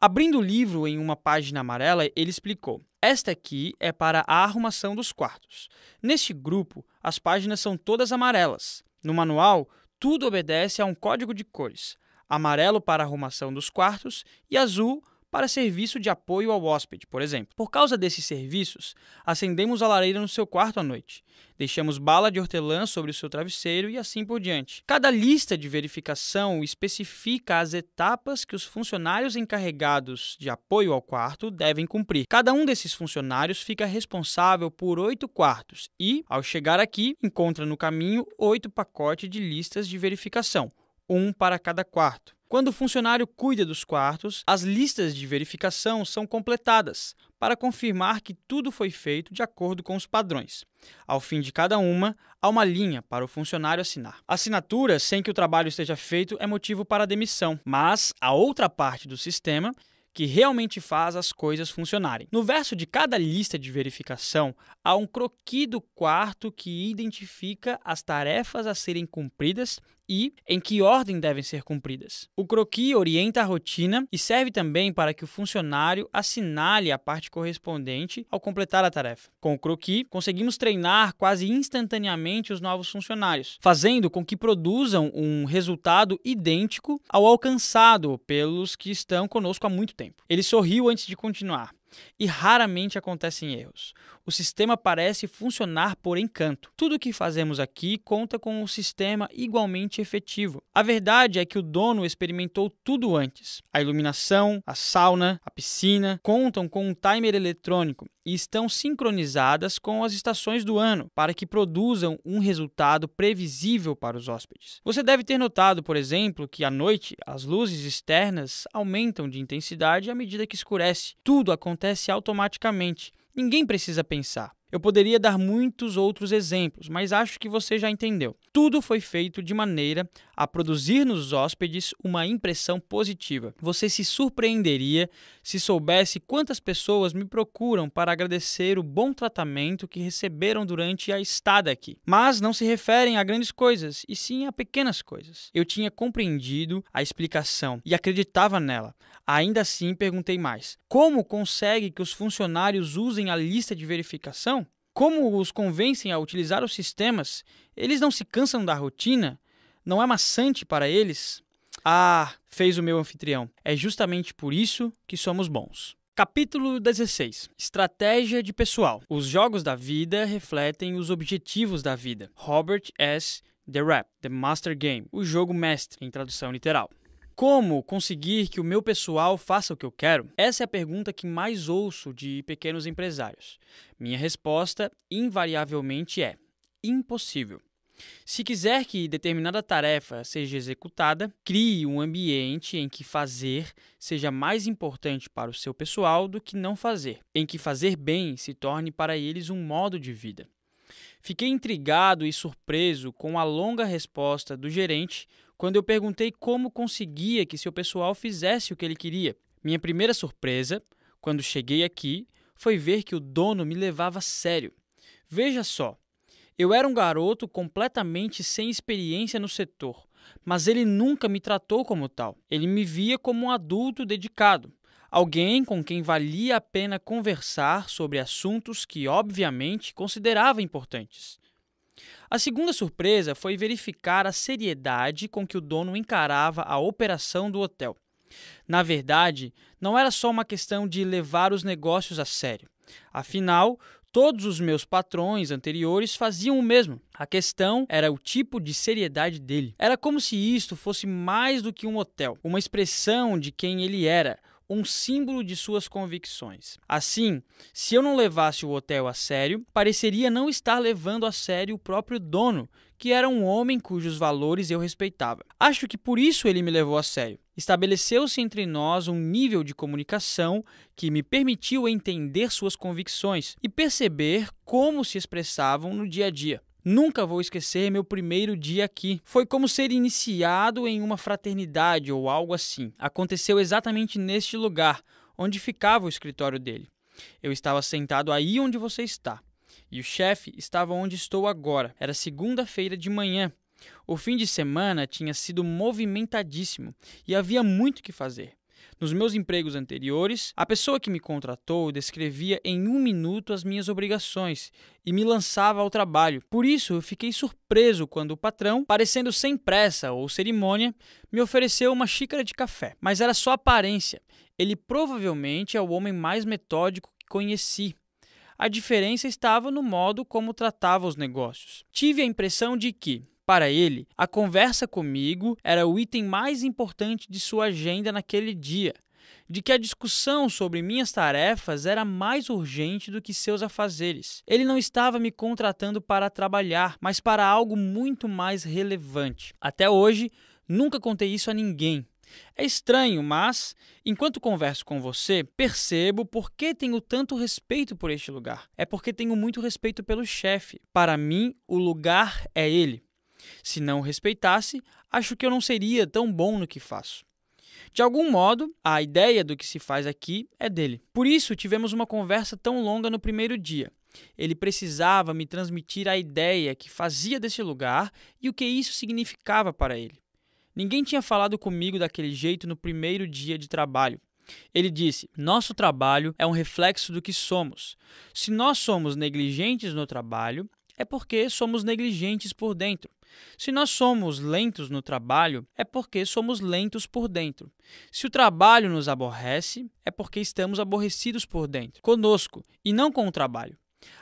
Abrindo o livro em uma página amarela, ele explicou: Esta aqui é para a arrumação dos quartos. Neste grupo, as páginas são todas amarelas. No manual, tudo obedece a um código de cores: amarelo para a arrumação dos quartos e azul para serviço de apoio ao hóspede, por exemplo. Por causa desses serviços, acendemos a lareira no seu quarto à noite, deixamos bala de hortelã sobre o seu travesseiro e assim por diante. Cada lista de verificação especifica as etapas que os funcionários encarregados de apoio ao quarto devem cumprir. Cada um desses funcionários fica responsável por oito quartos e, ao chegar aqui, encontra no caminho oito pacotes de listas de verificação, um para cada quarto. Quando o funcionário cuida dos quartos, as listas de verificação são completadas para confirmar que tudo foi feito de acordo com os padrões. Ao fim de cada uma, há uma linha para o funcionário assinar. Assinatura, sem que o trabalho esteja feito, é motivo para demissão, mas a outra parte do sistema que realmente faz as coisas funcionarem. No verso de cada lista de verificação, há um croqui do quarto que identifica as tarefas a serem cumpridas e em que ordem devem ser cumpridas. O croqui orienta a rotina e serve também para que o funcionário assinale a parte correspondente ao completar a tarefa. Com o croqui, conseguimos treinar quase instantaneamente os novos funcionários, fazendo com que produzam um resultado idêntico ao alcançado pelos que estão conosco há muito tempo. Ele sorriu antes de continuar e raramente acontecem erros. O sistema parece funcionar por encanto. Tudo o que fazemos aqui conta com um sistema igualmente efetivo. A verdade é que o dono experimentou tudo antes. A iluminação, a sauna, a piscina contam com um timer eletrônico e estão sincronizadas com as estações do ano para que produzam um resultado previsível para os hóspedes. Você deve ter notado, por exemplo, que à noite as luzes externas aumentam de intensidade à medida que escurece. Tudo acontece automaticamente. Ninguém precisa pensar. Eu poderia dar muitos outros exemplos, mas acho que você já entendeu. Tudo foi feito de maneira a produzir nos hóspedes uma impressão positiva. Você se surpreenderia se soubesse quantas pessoas me procuram para agradecer o bom tratamento que receberam durante a estada aqui. Mas não se referem a grandes coisas, e sim a pequenas coisas. Eu tinha compreendido a explicação e acreditava nela. Ainda assim, perguntei mais: como consegue que os funcionários usem a lista de verificação? Como os convencem a utilizar os sistemas? Eles não se cansam da rotina? Não é maçante para eles? Ah, fez o meu anfitrião. É justamente por isso que somos bons. Capítulo 16 Estratégia de pessoal. Os jogos da vida refletem os objetivos da vida. Robert S. The Rap, The Master Game, o jogo mestre, em tradução literal. Como conseguir que o meu pessoal faça o que eu quero? Essa é a pergunta que mais ouço de pequenos empresários. Minha resposta, invariavelmente, é: impossível. Se quiser que determinada tarefa seja executada, crie um ambiente em que fazer seja mais importante para o seu pessoal do que não fazer, em que fazer bem se torne para eles um modo de vida. Fiquei intrigado e surpreso com a longa resposta do gerente quando eu perguntei como conseguia que seu pessoal fizesse o que ele queria. Minha primeira surpresa, quando cheguei aqui, foi ver que o dono me levava a sério. Veja só, eu era um garoto completamente sem experiência no setor, mas ele nunca me tratou como tal. Ele me via como um adulto dedicado, alguém com quem valia a pena conversar sobre assuntos que, obviamente, considerava importantes. A segunda surpresa foi verificar a seriedade com que o dono encarava a operação do hotel. Na verdade, não era só uma questão de levar os negócios a sério. Afinal, todos os meus patrões anteriores faziam o mesmo. A questão era o tipo de seriedade dele. Era como se isto fosse mais do que um hotel, uma expressão de quem ele era, um símbolo de suas convicções. Assim, se eu não levasse o hotel a sério, pareceria não estar levando a sério o próprio dono, que era um homem cujos valores eu respeitava. Acho que por isso ele me levou a sério. Estabeleceu-se entre nós um nível de comunicação que me permitiu entender suas convicções e perceber como se expressavam no dia a dia. Nunca vou esquecer meu primeiro dia aqui. Foi como ser iniciado em uma fraternidade ou algo assim. Aconteceu exatamente neste lugar, onde ficava o escritório dele. Eu estava sentado aí onde você está. E o chefe estava onde estou agora. Era segunda-feira de manhã. O fim de semana tinha sido movimentadíssimo e havia muito que fazer. Nos meus empregos anteriores, a pessoa que me contratou descrevia em um minuto as minhas obrigações e me lançava ao trabalho. Por isso, eu fiquei surpreso quando o patrão, parecendo sem pressa ou cerimônia, me ofereceu uma xícara de café. Mas era só aparência. Ele provavelmente é o homem mais metódico que conheci. A diferença estava no modo como tratava os negócios. Tive a impressão de que, para ele, a conversa comigo era o item mais importante de sua agenda naquele dia, de que a discussão sobre minhas tarefas era mais urgente do que seus afazeres. Ele não estava me contratando para trabalhar, mas para algo muito mais relevante. Até hoje, nunca contei isso a ninguém. É estranho, mas, enquanto converso com você, percebo por que tenho tanto respeito por este lugar. É porque tenho muito respeito pelo chefe. Para mim, o lugar é ele. Se não respeitasse, acho que eu não seria tão bom no que faço. De algum modo, a ideia do que se faz aqui é dele. Por isso, tivemos uma conversa tão longa no primeiro dia. Ele precisava me transmitir a ideia que fazia desse lugar e o que isso significava para ele. Ninguém tinha falado comigo daquele jeito no primeiro dia de trabalho. Ele disse: Nosso trabalho é um reflexo do que somos. Se nós somos negligentes no trabalho, é porque somos negligentes por dentro. Se nós somos lentos no trabalho, é porque somos lentos por dentro. Se o trabalho nos aborrece, é porque estamos aborrecidos por dentro, conosco e não com o trabalho.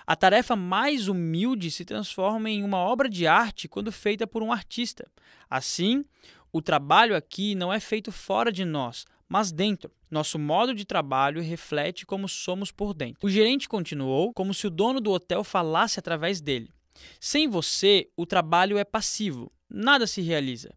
A tarefa mais humilde se transforma em uma obra de arte quando feita por um artista. Assim, o trabalho aqui não é feito fora de nós, mas dentro. Nosso modo de trabalho reflete como somos por dentro. O gerente continuou como se o dono do hotel falasse através dele. Sem você, o trabalho é passivo, nada se realiza.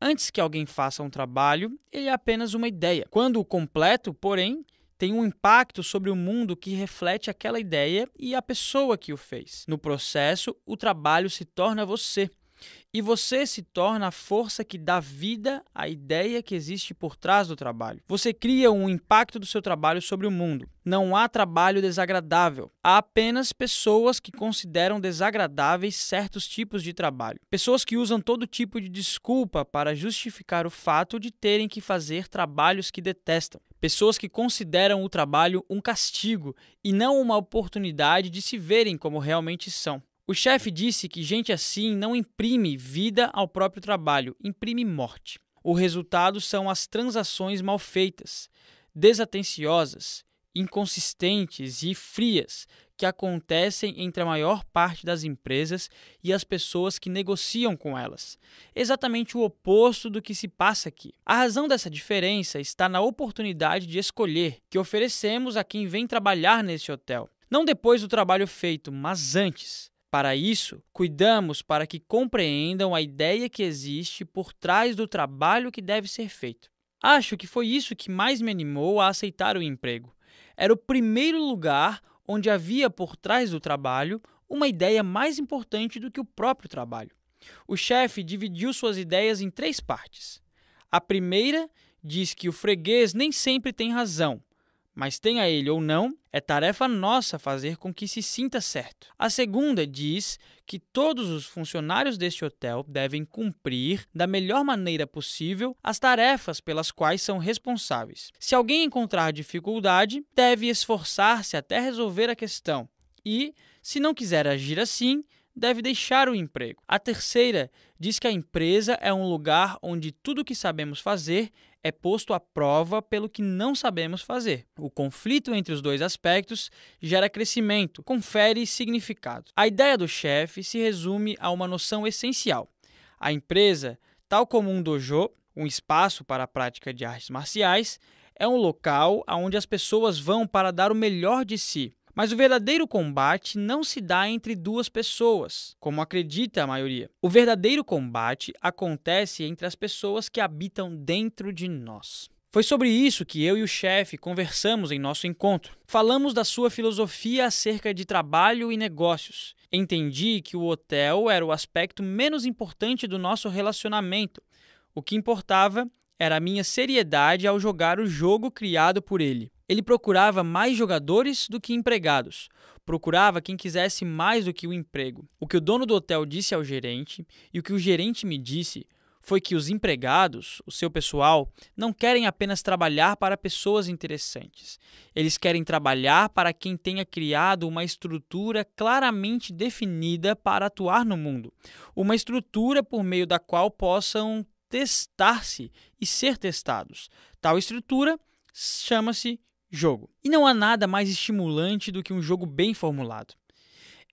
Antes que alguém faça um trabalho, ele é apenas uma ideia. Quando o completo, porém, tem um impacto sobre o mundo que reflete aquela ideia e a pessoa que o fez. No processo, o trabalho se torna você. E você se torna a força que dá vida à ideia que existe por trás do trabalho. Você cria um impacto do seu trabalho sobre o mundo. Não há trabalho desagradável. Há apenas pessoas que consideram desagradáveis certos tipos de trabalho. Pessoas que usam todo tipo de desculpa para justificar o fato de terem que fazer trabalhos que detestam. Pessoas que consideram o trabalho um castigo e não uma oportunidade de se verem como realmente são. O chefe disse que gente assim não imprime vida ao próprio trabalho, imprime morte. O resultado são as transações mal feitas, desatenciosas, inconsistentes e frias que acontecem entre a maior parte das empresas e as pessoas que negociam com elas. Exatamente o oposto do que se passa aqui. A razão dessa diferença está na oportunidade de escolher que oferecemos a quem vem trabalhar nesse hotel. Não depois do trabalho feito, mas antes. Para isso, cuidamos para que compreendam a ideia que existe por trás do trabalho que deve ser feito. Acho que foi isso que mais me animou a aceitar o emprego. Era o primeiro lugar onde havia por trás do trabalho uma ideia mais importante do que o próprio trabalho. O chefe dividiu suas ideias em três partes. A primeira diz que o freguês nem sempre tem razão, mas tenha ele ou não, é tarefa nossa fazer com que se sinta certo. A segunda diz que todos os funcionários deste hotel devem cumprir da melhor maneira possível as tarefas pelas quais são responsáveis. Se alguém encontrar dificuldade, deve esforçar-se até resolver a questão e, se não quiser agir assim, deve deixar o emprego. A terceira diz que a empresa é um lugar onde tudo o que sabemos fazer é posto à prova pelo que não sabemos fazer. O conflito entre os dois aspectos gera crescimento, confere significado. A ideia do chefe se resume a uma noção essencial. A empresa, tal como um dojo, um espaço para a prática de artes marciais, é um local onde as pessoas vão para dar o melhor de si, mas o verdadeiro combate não se dá entre duas pessoas, como acredita a maioria. O verdadeiro combate acontece entre as pessoas que habitam dentro de nós. Foi sobre isso que eu e o chefe conversamos em nosso encontro. Falamos da sua filosofia acerca de trabalho e negócios. Entendi que o hotel era o aspecto menos importante do nosso relacionamento. O que importava era a minha seriedade ao jogar o jogo criado por ele. Ele procurava mais jogadores do que empregados. Procurava quem quisesse mais do que o emprego. O que o dono do hotel disse ao gerente e o que o gerente me disse foi que os empregados, o seu pessoal, não querem apenas trabalhar para pessoas interessantes. Eles querem trabalhar para quem tenha criado uma estrutura claramente definida para atuar no mundo. Uma estrutura por meio da qual possam testar-se e ser testados. Tal estrutura chama-se jogo. E não há nada mais estimulante do que um jogo bem formulado.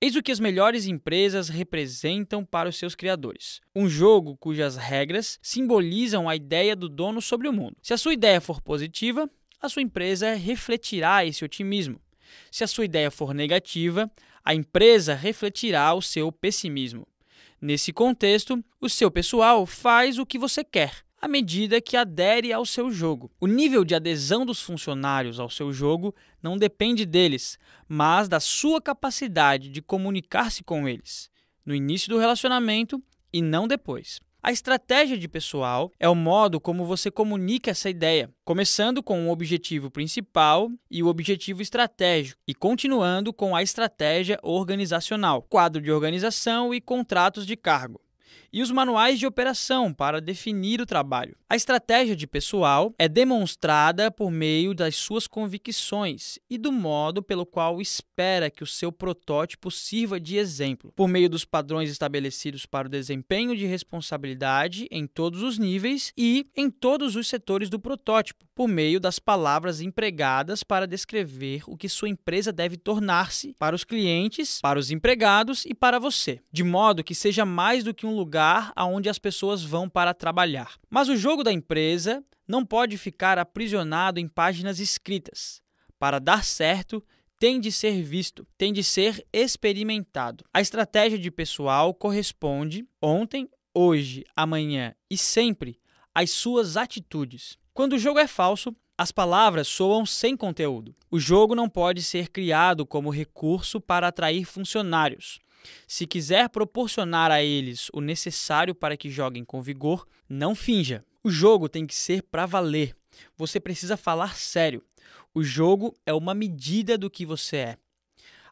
Eis o que as melhores empresas representam para os seus criadores. Um jogo cujas regras simbolizam a ideia do dono sobre o mundo. Se a sua ideia for positiva, a sua empresa refletirá esse otimismo. Se a sua ideia for negativa, a empresa refletirá o seu pessimismo. Nesse contexto, o seu pessoal faz o que você quer à medida que adere ao seu jogo. O nível de adesão dos funcionários ao seu jogo não depende deles, mas da sua capacidade de comunicar-se com eles, no início do relacionamento e não depois. A estratégia de pessoal é o modo como você comunica essa ideia, começando com o objetivo principal e o objetivo estratégico, e continuando com a estratégia organizacional, quadro de organização e contratos de cargo e os manuais de operação para definir o trabalho. A estratégia de pessoal é demonstrada por meio das suas convicções e do modo pelo qual espera que o seu protótipo sirva de exemplo, por meio dos padrões estabelecidos para o desempenho de responsabilidade em todos os níveis e em todos os setores do protótipo, por meio das palavras empregadas para descrever o que sua empresa deve tornar-se para os clientes, para os empregados e para você, de modo que seja mais do que um lugar lugar aonde as pessoas vão para trabalhar. Mas o jogo da empresa não pode ficar aprisionado em páginas escritas. Para dar certo, tem de ser visto, tem de ser experimentado. A estratégia de pessoal corresponde ontem, hoje, amanhã e sempre às suas atitudes. Quando o jogo é falso, as palavras soam sem conteúdo. O jogo não pode ser criado como recurso para atrair funcionários. Se quiser proporcionar a eles o necessário para que joguem com vigor, não finja. O jogo tem que ser para valer. Você precisa falar sério. O jogo é uma medida do que você é.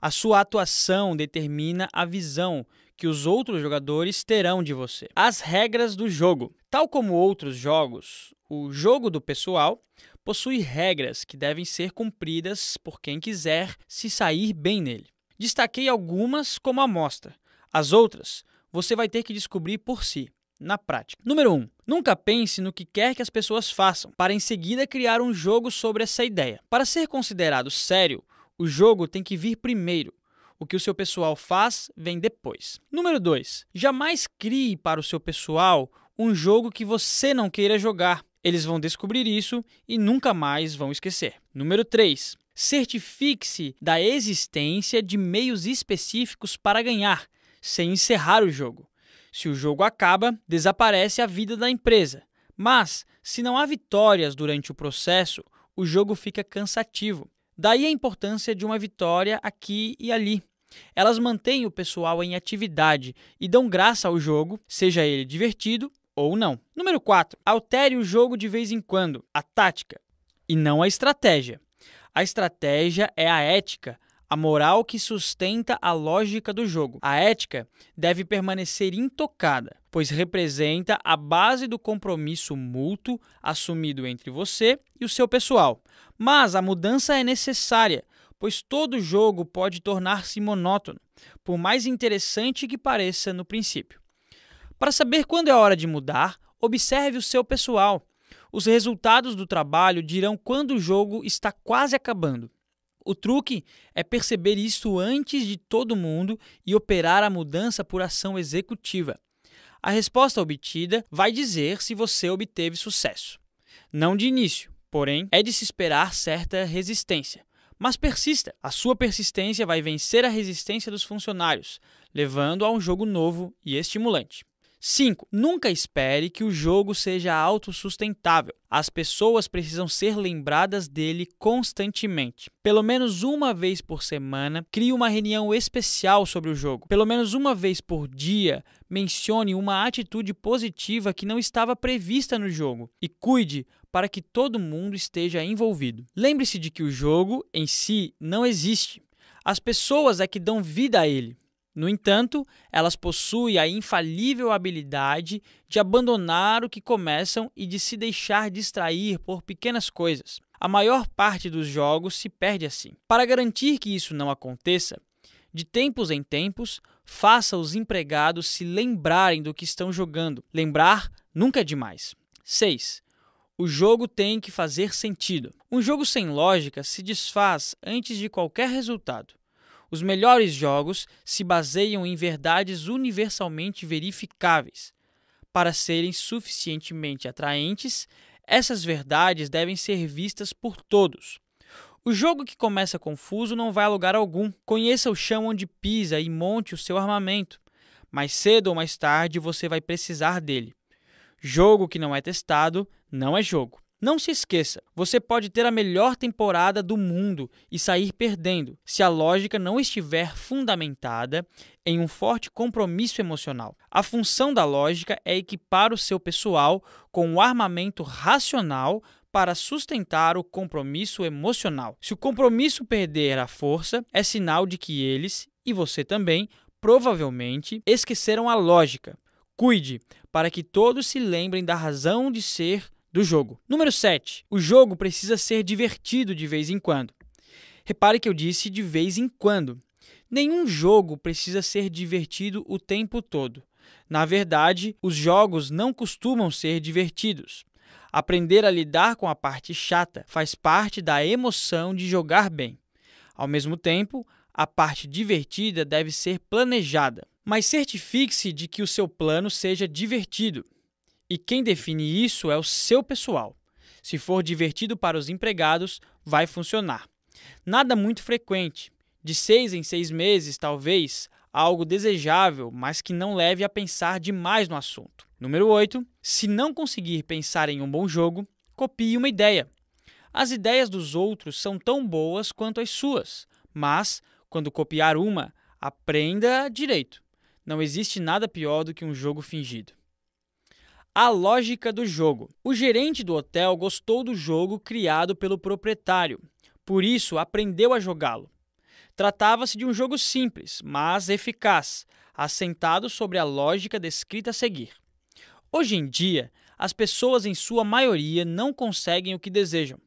A sua atuação determina a visão que os outros jogadores terão de você. As regras do jogo. Tal como outros jogos, o jogo do pessoal possui regras que devem ser cumpridas por quem quiser se sair bem nele. Destaquei algumas como amostra. As outras você vai ter que descobrir por si, na prática. Número 1. Um, nunca pense no que quer que as pessoas façam, para em seguida criar um jogo sobre essa ideia. Para ser considerado sério, o jogo tem que vir primeiro. O que o seu pessoal faz vem depois. Número 2. Jamais crie para o seu pessoal um jogo que você não queira jogar. Eles vão descobrir isso e nunca mais vão esquecer. Número 3 certifique-se da existência de meios específicos para ganhar, sem encerrar o jogo. Se o jogo acaba, desaparece a vida da empresa. Mas, se não há vitórias durante o processo, o jogo fica cansativo. Daí a importância de uma vitória aqui e ali. Elas mantêm o pessoal em atividade e dão graça ao jogo, seja ele divertido ou não. Número 4. Altere o jogo de vez em quando, a tática, e não a estratégia. A estratégia é a ética, a moral que sustenta a lógica do jogo. A ética deve permanecer intocada, pois representa a base do compromisso mútuo assumido entre você e o seu pessoal. Mas a mudança é necessária, pois todo jogo pode tornar-se monótono, por mais interessante que pareça no princípio. Para saber quando é hora de mudar, observe o seu pessoal. Os resultados do trabalho dirão quando o jogo está quase acabando. O truque é perceber isso antes de todo mundo e operar a mudança por ação executiva. A resposta obtida vai dizer se você obteve sucesso. Não de início, porém, é de se esperar certa resistência. Mas persista. A sua persistência vai vencer a resistência dos funcionários, levando a um jogo novo e estimulante. 5. Nunca espere que o jogo seja autossustentável. As pessoas precisam ser lembradas dele constantemente. Pelo menos uma vez por semana, crie uma reunião especial sobre o jogo. Pelo menos uma vez por dia, mencione uma atitude positiva que não estava prevista no jogo e cuide para que todo mundo esteja envolvido. Lembre-se de que o jogo em si não existe. As pessoas é que dão vida a ele. No entanto, elas possuem a infalível habilidade de abandonar o que começam e de se deixar distrair por pequenas coisas. A maior parte dos jogos se perde assim. Para garantir que isso não aconteça, de tempos em tempos, faça os empregados se lembrarem do que estão jogando. Lembrar nunca é demais. 6. O jogo tem que fazer sentido. Um jogo sem lógica se desfaz antes de qualquer resultado. Os melhores jogos se baseiam em verdades universalmente verificáveis. Para serem suficientemente atraentes, essas verdades devem ser vistas por todos. O jogo que começa confuso não vai a lugar algum. Conheça o chão onde pisa e monte o seu armamento. Mais cedo ou mais tarde você vai precisar dele. Jogo que não é testado não é jogo. Não se esqueça, você pode ter a melhor temporada do mundo e sair perdendo se a lógica não estiver fundamentada em um forte compromisso emocional. A função da lógica é equipar o seu pessoal com o armamento racional para sustentar o compromisso emocional. Se o compromisso perder a força, é sinal de que eles, e você também, provavelmente esqueceram a lógica. Cuide para que todos se lembrem da razão de ser do jogo. Número 7. O jogo precisa ser divertido de vez em quando. Repare que eu disse de vez em quando. Nenhum jogo precisa ser divertido o tempo todo. Na verdade, os jogos não costumam ser divertidos. Aprender a lidar com a parte chata faz parte da emoção de jogar bem. Ao mesmo tempo, a parte divertida deve ser planejada. Mas certifique-se de que o seu plano seja divertido. E quem define isso é o seu pessoal. Se for divertido para os empregados, vai funcionar. Nada muito frequente. De seis em seis meses, talvez, algo desejável, mas que não leve a pensar demais no assunto. Número 8. Se não conseguir pensar em um bom jogo, copie uma ideia. As ideias dos outros são tão boas quanto as suas, mas, quando copiar uma, aprenda direito. Não existe nada pior do que um jogo fingido. A lógica do jogo. O gerente do hotel gostou do jogo criado pelo proprietário, por isso aprendeu a jogá-lo. Tratava-se de um jogo simples, mas eficaz, assentado sobre a lógica descrita a seguir. Hoje em dia, as pessoas, em sua maioria, não conseguem o que desejam.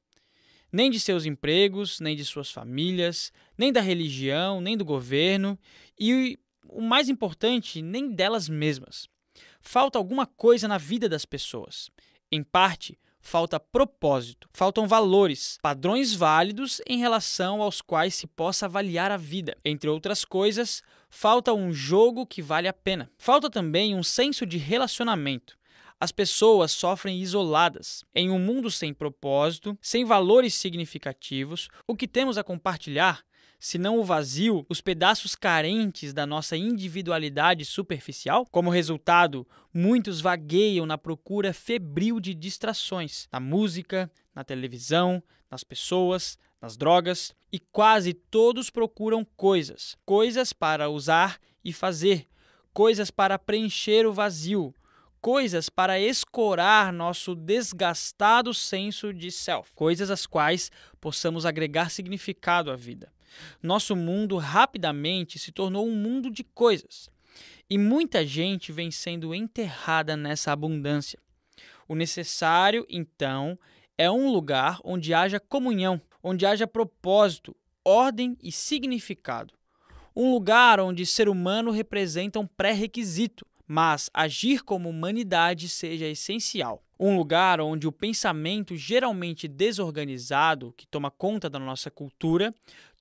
Nem de seus empregos, nem de suas famílias, nem da religião, nem do governo e, o mais importante, nem delas mesmas falta alguma coisa na vida das pessoas. Em parte, falta propósito, faltam valores, padrões válidos em relação aos quais se possa avaliar a vida. Entre outras coisas, falta um jogo que vale a pena. Falta também um senso de relacionamento. As pessoas sofrem isoladas. Em um mundo sem propósito, sem valores significativos, o que temos a compartilhar senão o vazio, os pedaços carentes da nossa individualidade superficial? Como resultado, muitos vagueiam na procura febril de distrações, na música, na televisão, nas pessoas, nas drogas, e quase todos procuram coisas, coisas para usar e fazer, coisas para preencher o vazio, coisas para escorar nosso desgastado senso de self, coisas às quais possamos agregar significado à vida. Nosso mundo rapidamente se tornou um mundo de coisas. E muita gente vem sendo enterrada nessa abundância. O necessário, então, é um lugar onde haja comunhão, onde haja propósito, ordem e significado. Um lugar onde ser humano representa um pré-requisito, mas agir como humanidade seja essencial. Um lugar onde o pensamento geralmente desorganizado, que toma conta da nossa cultura,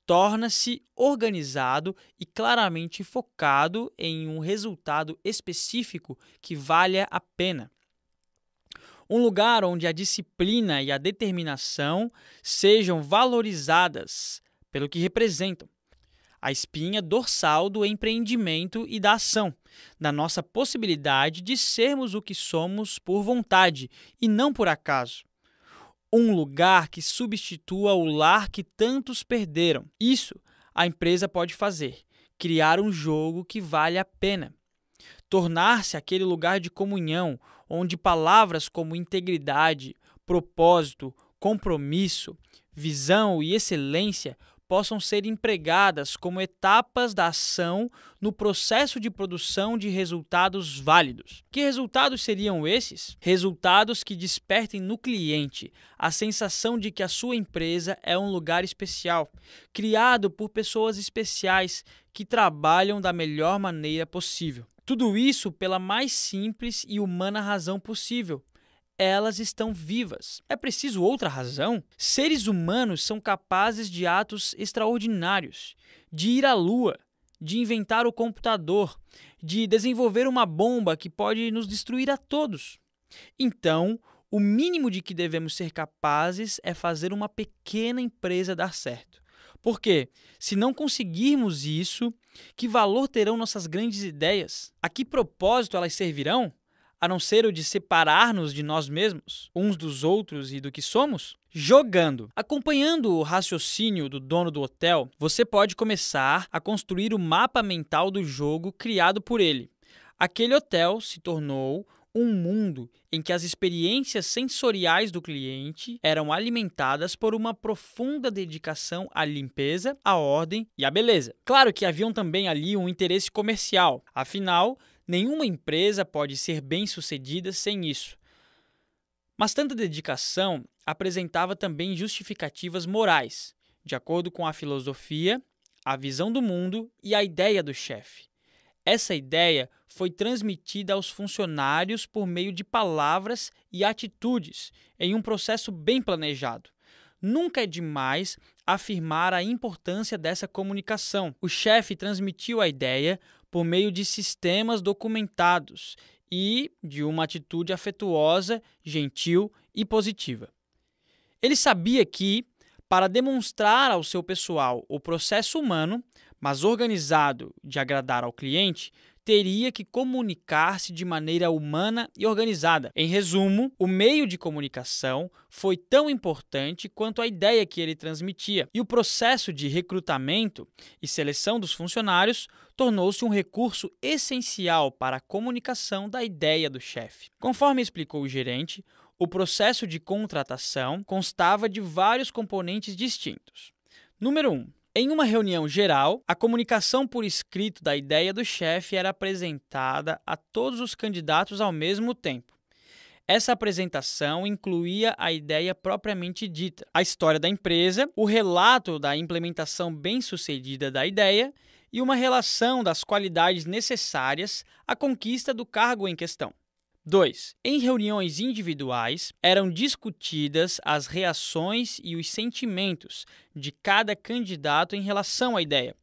torna-se organizado e claramente focado em um resultado específico que valha a pena. Um lugar onde a disciplina e a determinação sejam valorizadas pelo que representam. A espinha dorsal do empreendimento e da ação, da nossa possibilidade de sermos o que somos por vontade e não por acaso um lugar que substitua o lar que tantos perderam. Isso a empresa pode fazer: criar um jogo que vale a pena. Tornar-se aquele lugar de comunhão onde palavras como integridade, propósito, compromisso, visão e excelência possam ser empregadas como etapas da ação no processo de produção de resultados válidos. Que resultados seriam esses? Resultados que despertem no cliente a sensação de que a sua empresa é um lugar especial, criado por pessoas especiais que trabalham da melhor maneira possível. Tudo isso pela mais simples e humana razão possível, elas estão vivas. É preciso outra razão? Seres humanos são capazes de atos extraordinários, de ir à lua, de inventar o computador, de desenvolver uma bomba que pode nos destruir a todos. Então, o mínimo de que devemos ser capazes é fazer uma pequena empresa dar certo. Porque, se não conseguirmos isso, que valor terão nossas grandes ideias? A que propósito elas servirão? A não ser o de separar-nos de nós mesmos, uns dos outros e do que somos? Jogando. Acompanhando o raciocínio do dono do hotel, você pode começar a construir o mapa mental do jogo criado por ele. Aquele hotel se tornou um mundo em que as experiências sensoriais do cliente eram alimentadas por uma profunda dedicação à limpeza, à ordem e à beleza. Claro que haviam também ali um interesse comercial, afinal, Nenhuma empresa pode ser bem-sucedida sem isso. Mas tanta dedicação apresentava também justificativas morais, de acordo com a filosofia, a visão do mundo e a ideia do chefe. Essa ideia foi transmitida aos funcionários por meio de palavras e atitudes, em um processo bem planejado. Nunca é demais afirmar a importância dessa comunicação. O chefe transmitiu a ideia por meio de sistemas documentados e de uma atitude afetuosa, gentil e positiva. Ele sabia que, para demonstrar ao seu pessoal o processo humano, mas organizado de agradar ao cliente, teria que comunicar-se de maneira humana e organizada. Em resumo, o meio de comunicação foi tão importante quanto a ideia que ele transmitia, e o processo de recrutamento e seleção dos funcionários tornou-se um recurso essencial para a comunicação da ideia do chefe. Conforme explicou o gerente, o processo de contratação constava de vários componentes distintos. Número 1. Um, em uma reunião geral, a comunicação por escrito da ideia do chefe era apresentada a todos os candidatos ao mesmo tempo. Essa apresentação incluía a ideia propriamente dita, a história da empresa, o relato da implementação bem-sucedida da ideia e uma relação das qualidades necessárias à conquista do cargo em questão. 2. Em reuniões individuais, eram discutidas as reações e os sentimentos de cada candidato em relação à ideia.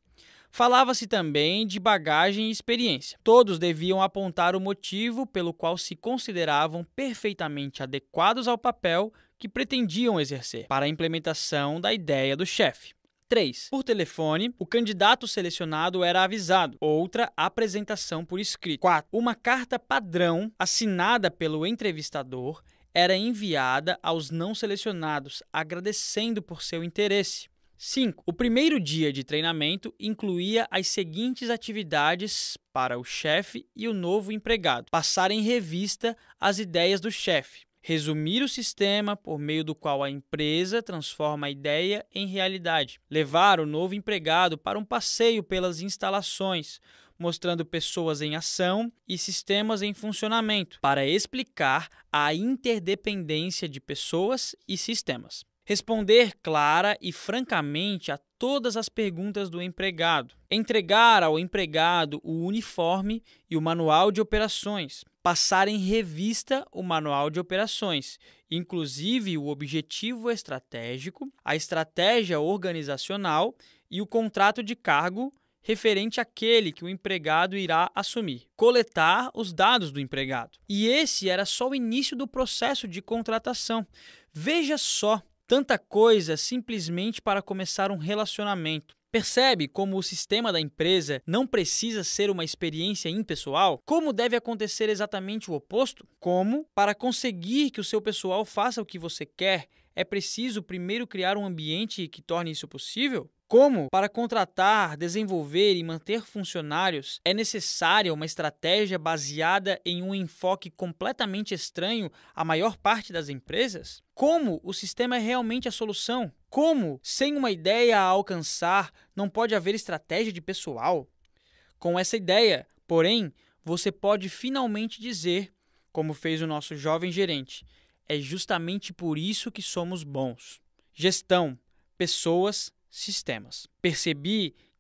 Falava-se também de bagagem e experiência. Todos deviam apontar o motivo pelo qual se consideravam perfeitamente adequados ao papel que pretendiam exercer para a implementação da ideia do chefe. 3. Por telefone, o candidato selecionado era avisado. Outra, apresentação por escrito. 4. Uma carta padrão assinada pelo entrevistador era enviada aos não selecionados, agradecendo por seu interesse. 5. O primeiro dia de treinamento incluía as seguintes atividades para o chefe e o novo empregado: passar em revista as ideias do chefe, resumir o sistema por meio do qual a empresa transforma a ideia em realidade, levar o novo empregado para um passeio pelas instalações, mostrando pessoas em ação e sistemas em funcionamento, para explicar a interdependência de pessoas e sistemas. Responder clara e francamente a todas as perguntas do empregado. Entregar ao empregado o uniforme e o manual de operações. Passar em revista o manual de operações, inclusive o objetivo estratégico, a estratégia organizacional e o contrato de cargo referente àquele que o empregado irá assumir. Coletar os dados do empregado. E esse era só o início do processo de contratação. Veja só, tanta coisa simplesmente para começar um relacionamento. Percebe como o sistema da empresa não precisa ser uma experiência impessoal? Como deve acontecer exatamente o oposto? Como, para conseguir que o seu pessoal faça o que você quer, é preciso primeiro criar um ambiente que torne isso possível? Como, para contratar, desenvolver e manter funcionários, é necessária uma estratégia baseada em um enfoque completamente estranho à maior parte das empresas? Como o sistema é realmente a solução? Como, sem uma ideia a alcançar, não pode haver estratégia de pessoal? Com essa ideia, porém, você pode finalmente dizer, como fez o nosso jovem gerente, é justamente por isso que somos bons. Gestão, pessoas, sistemas. Percebi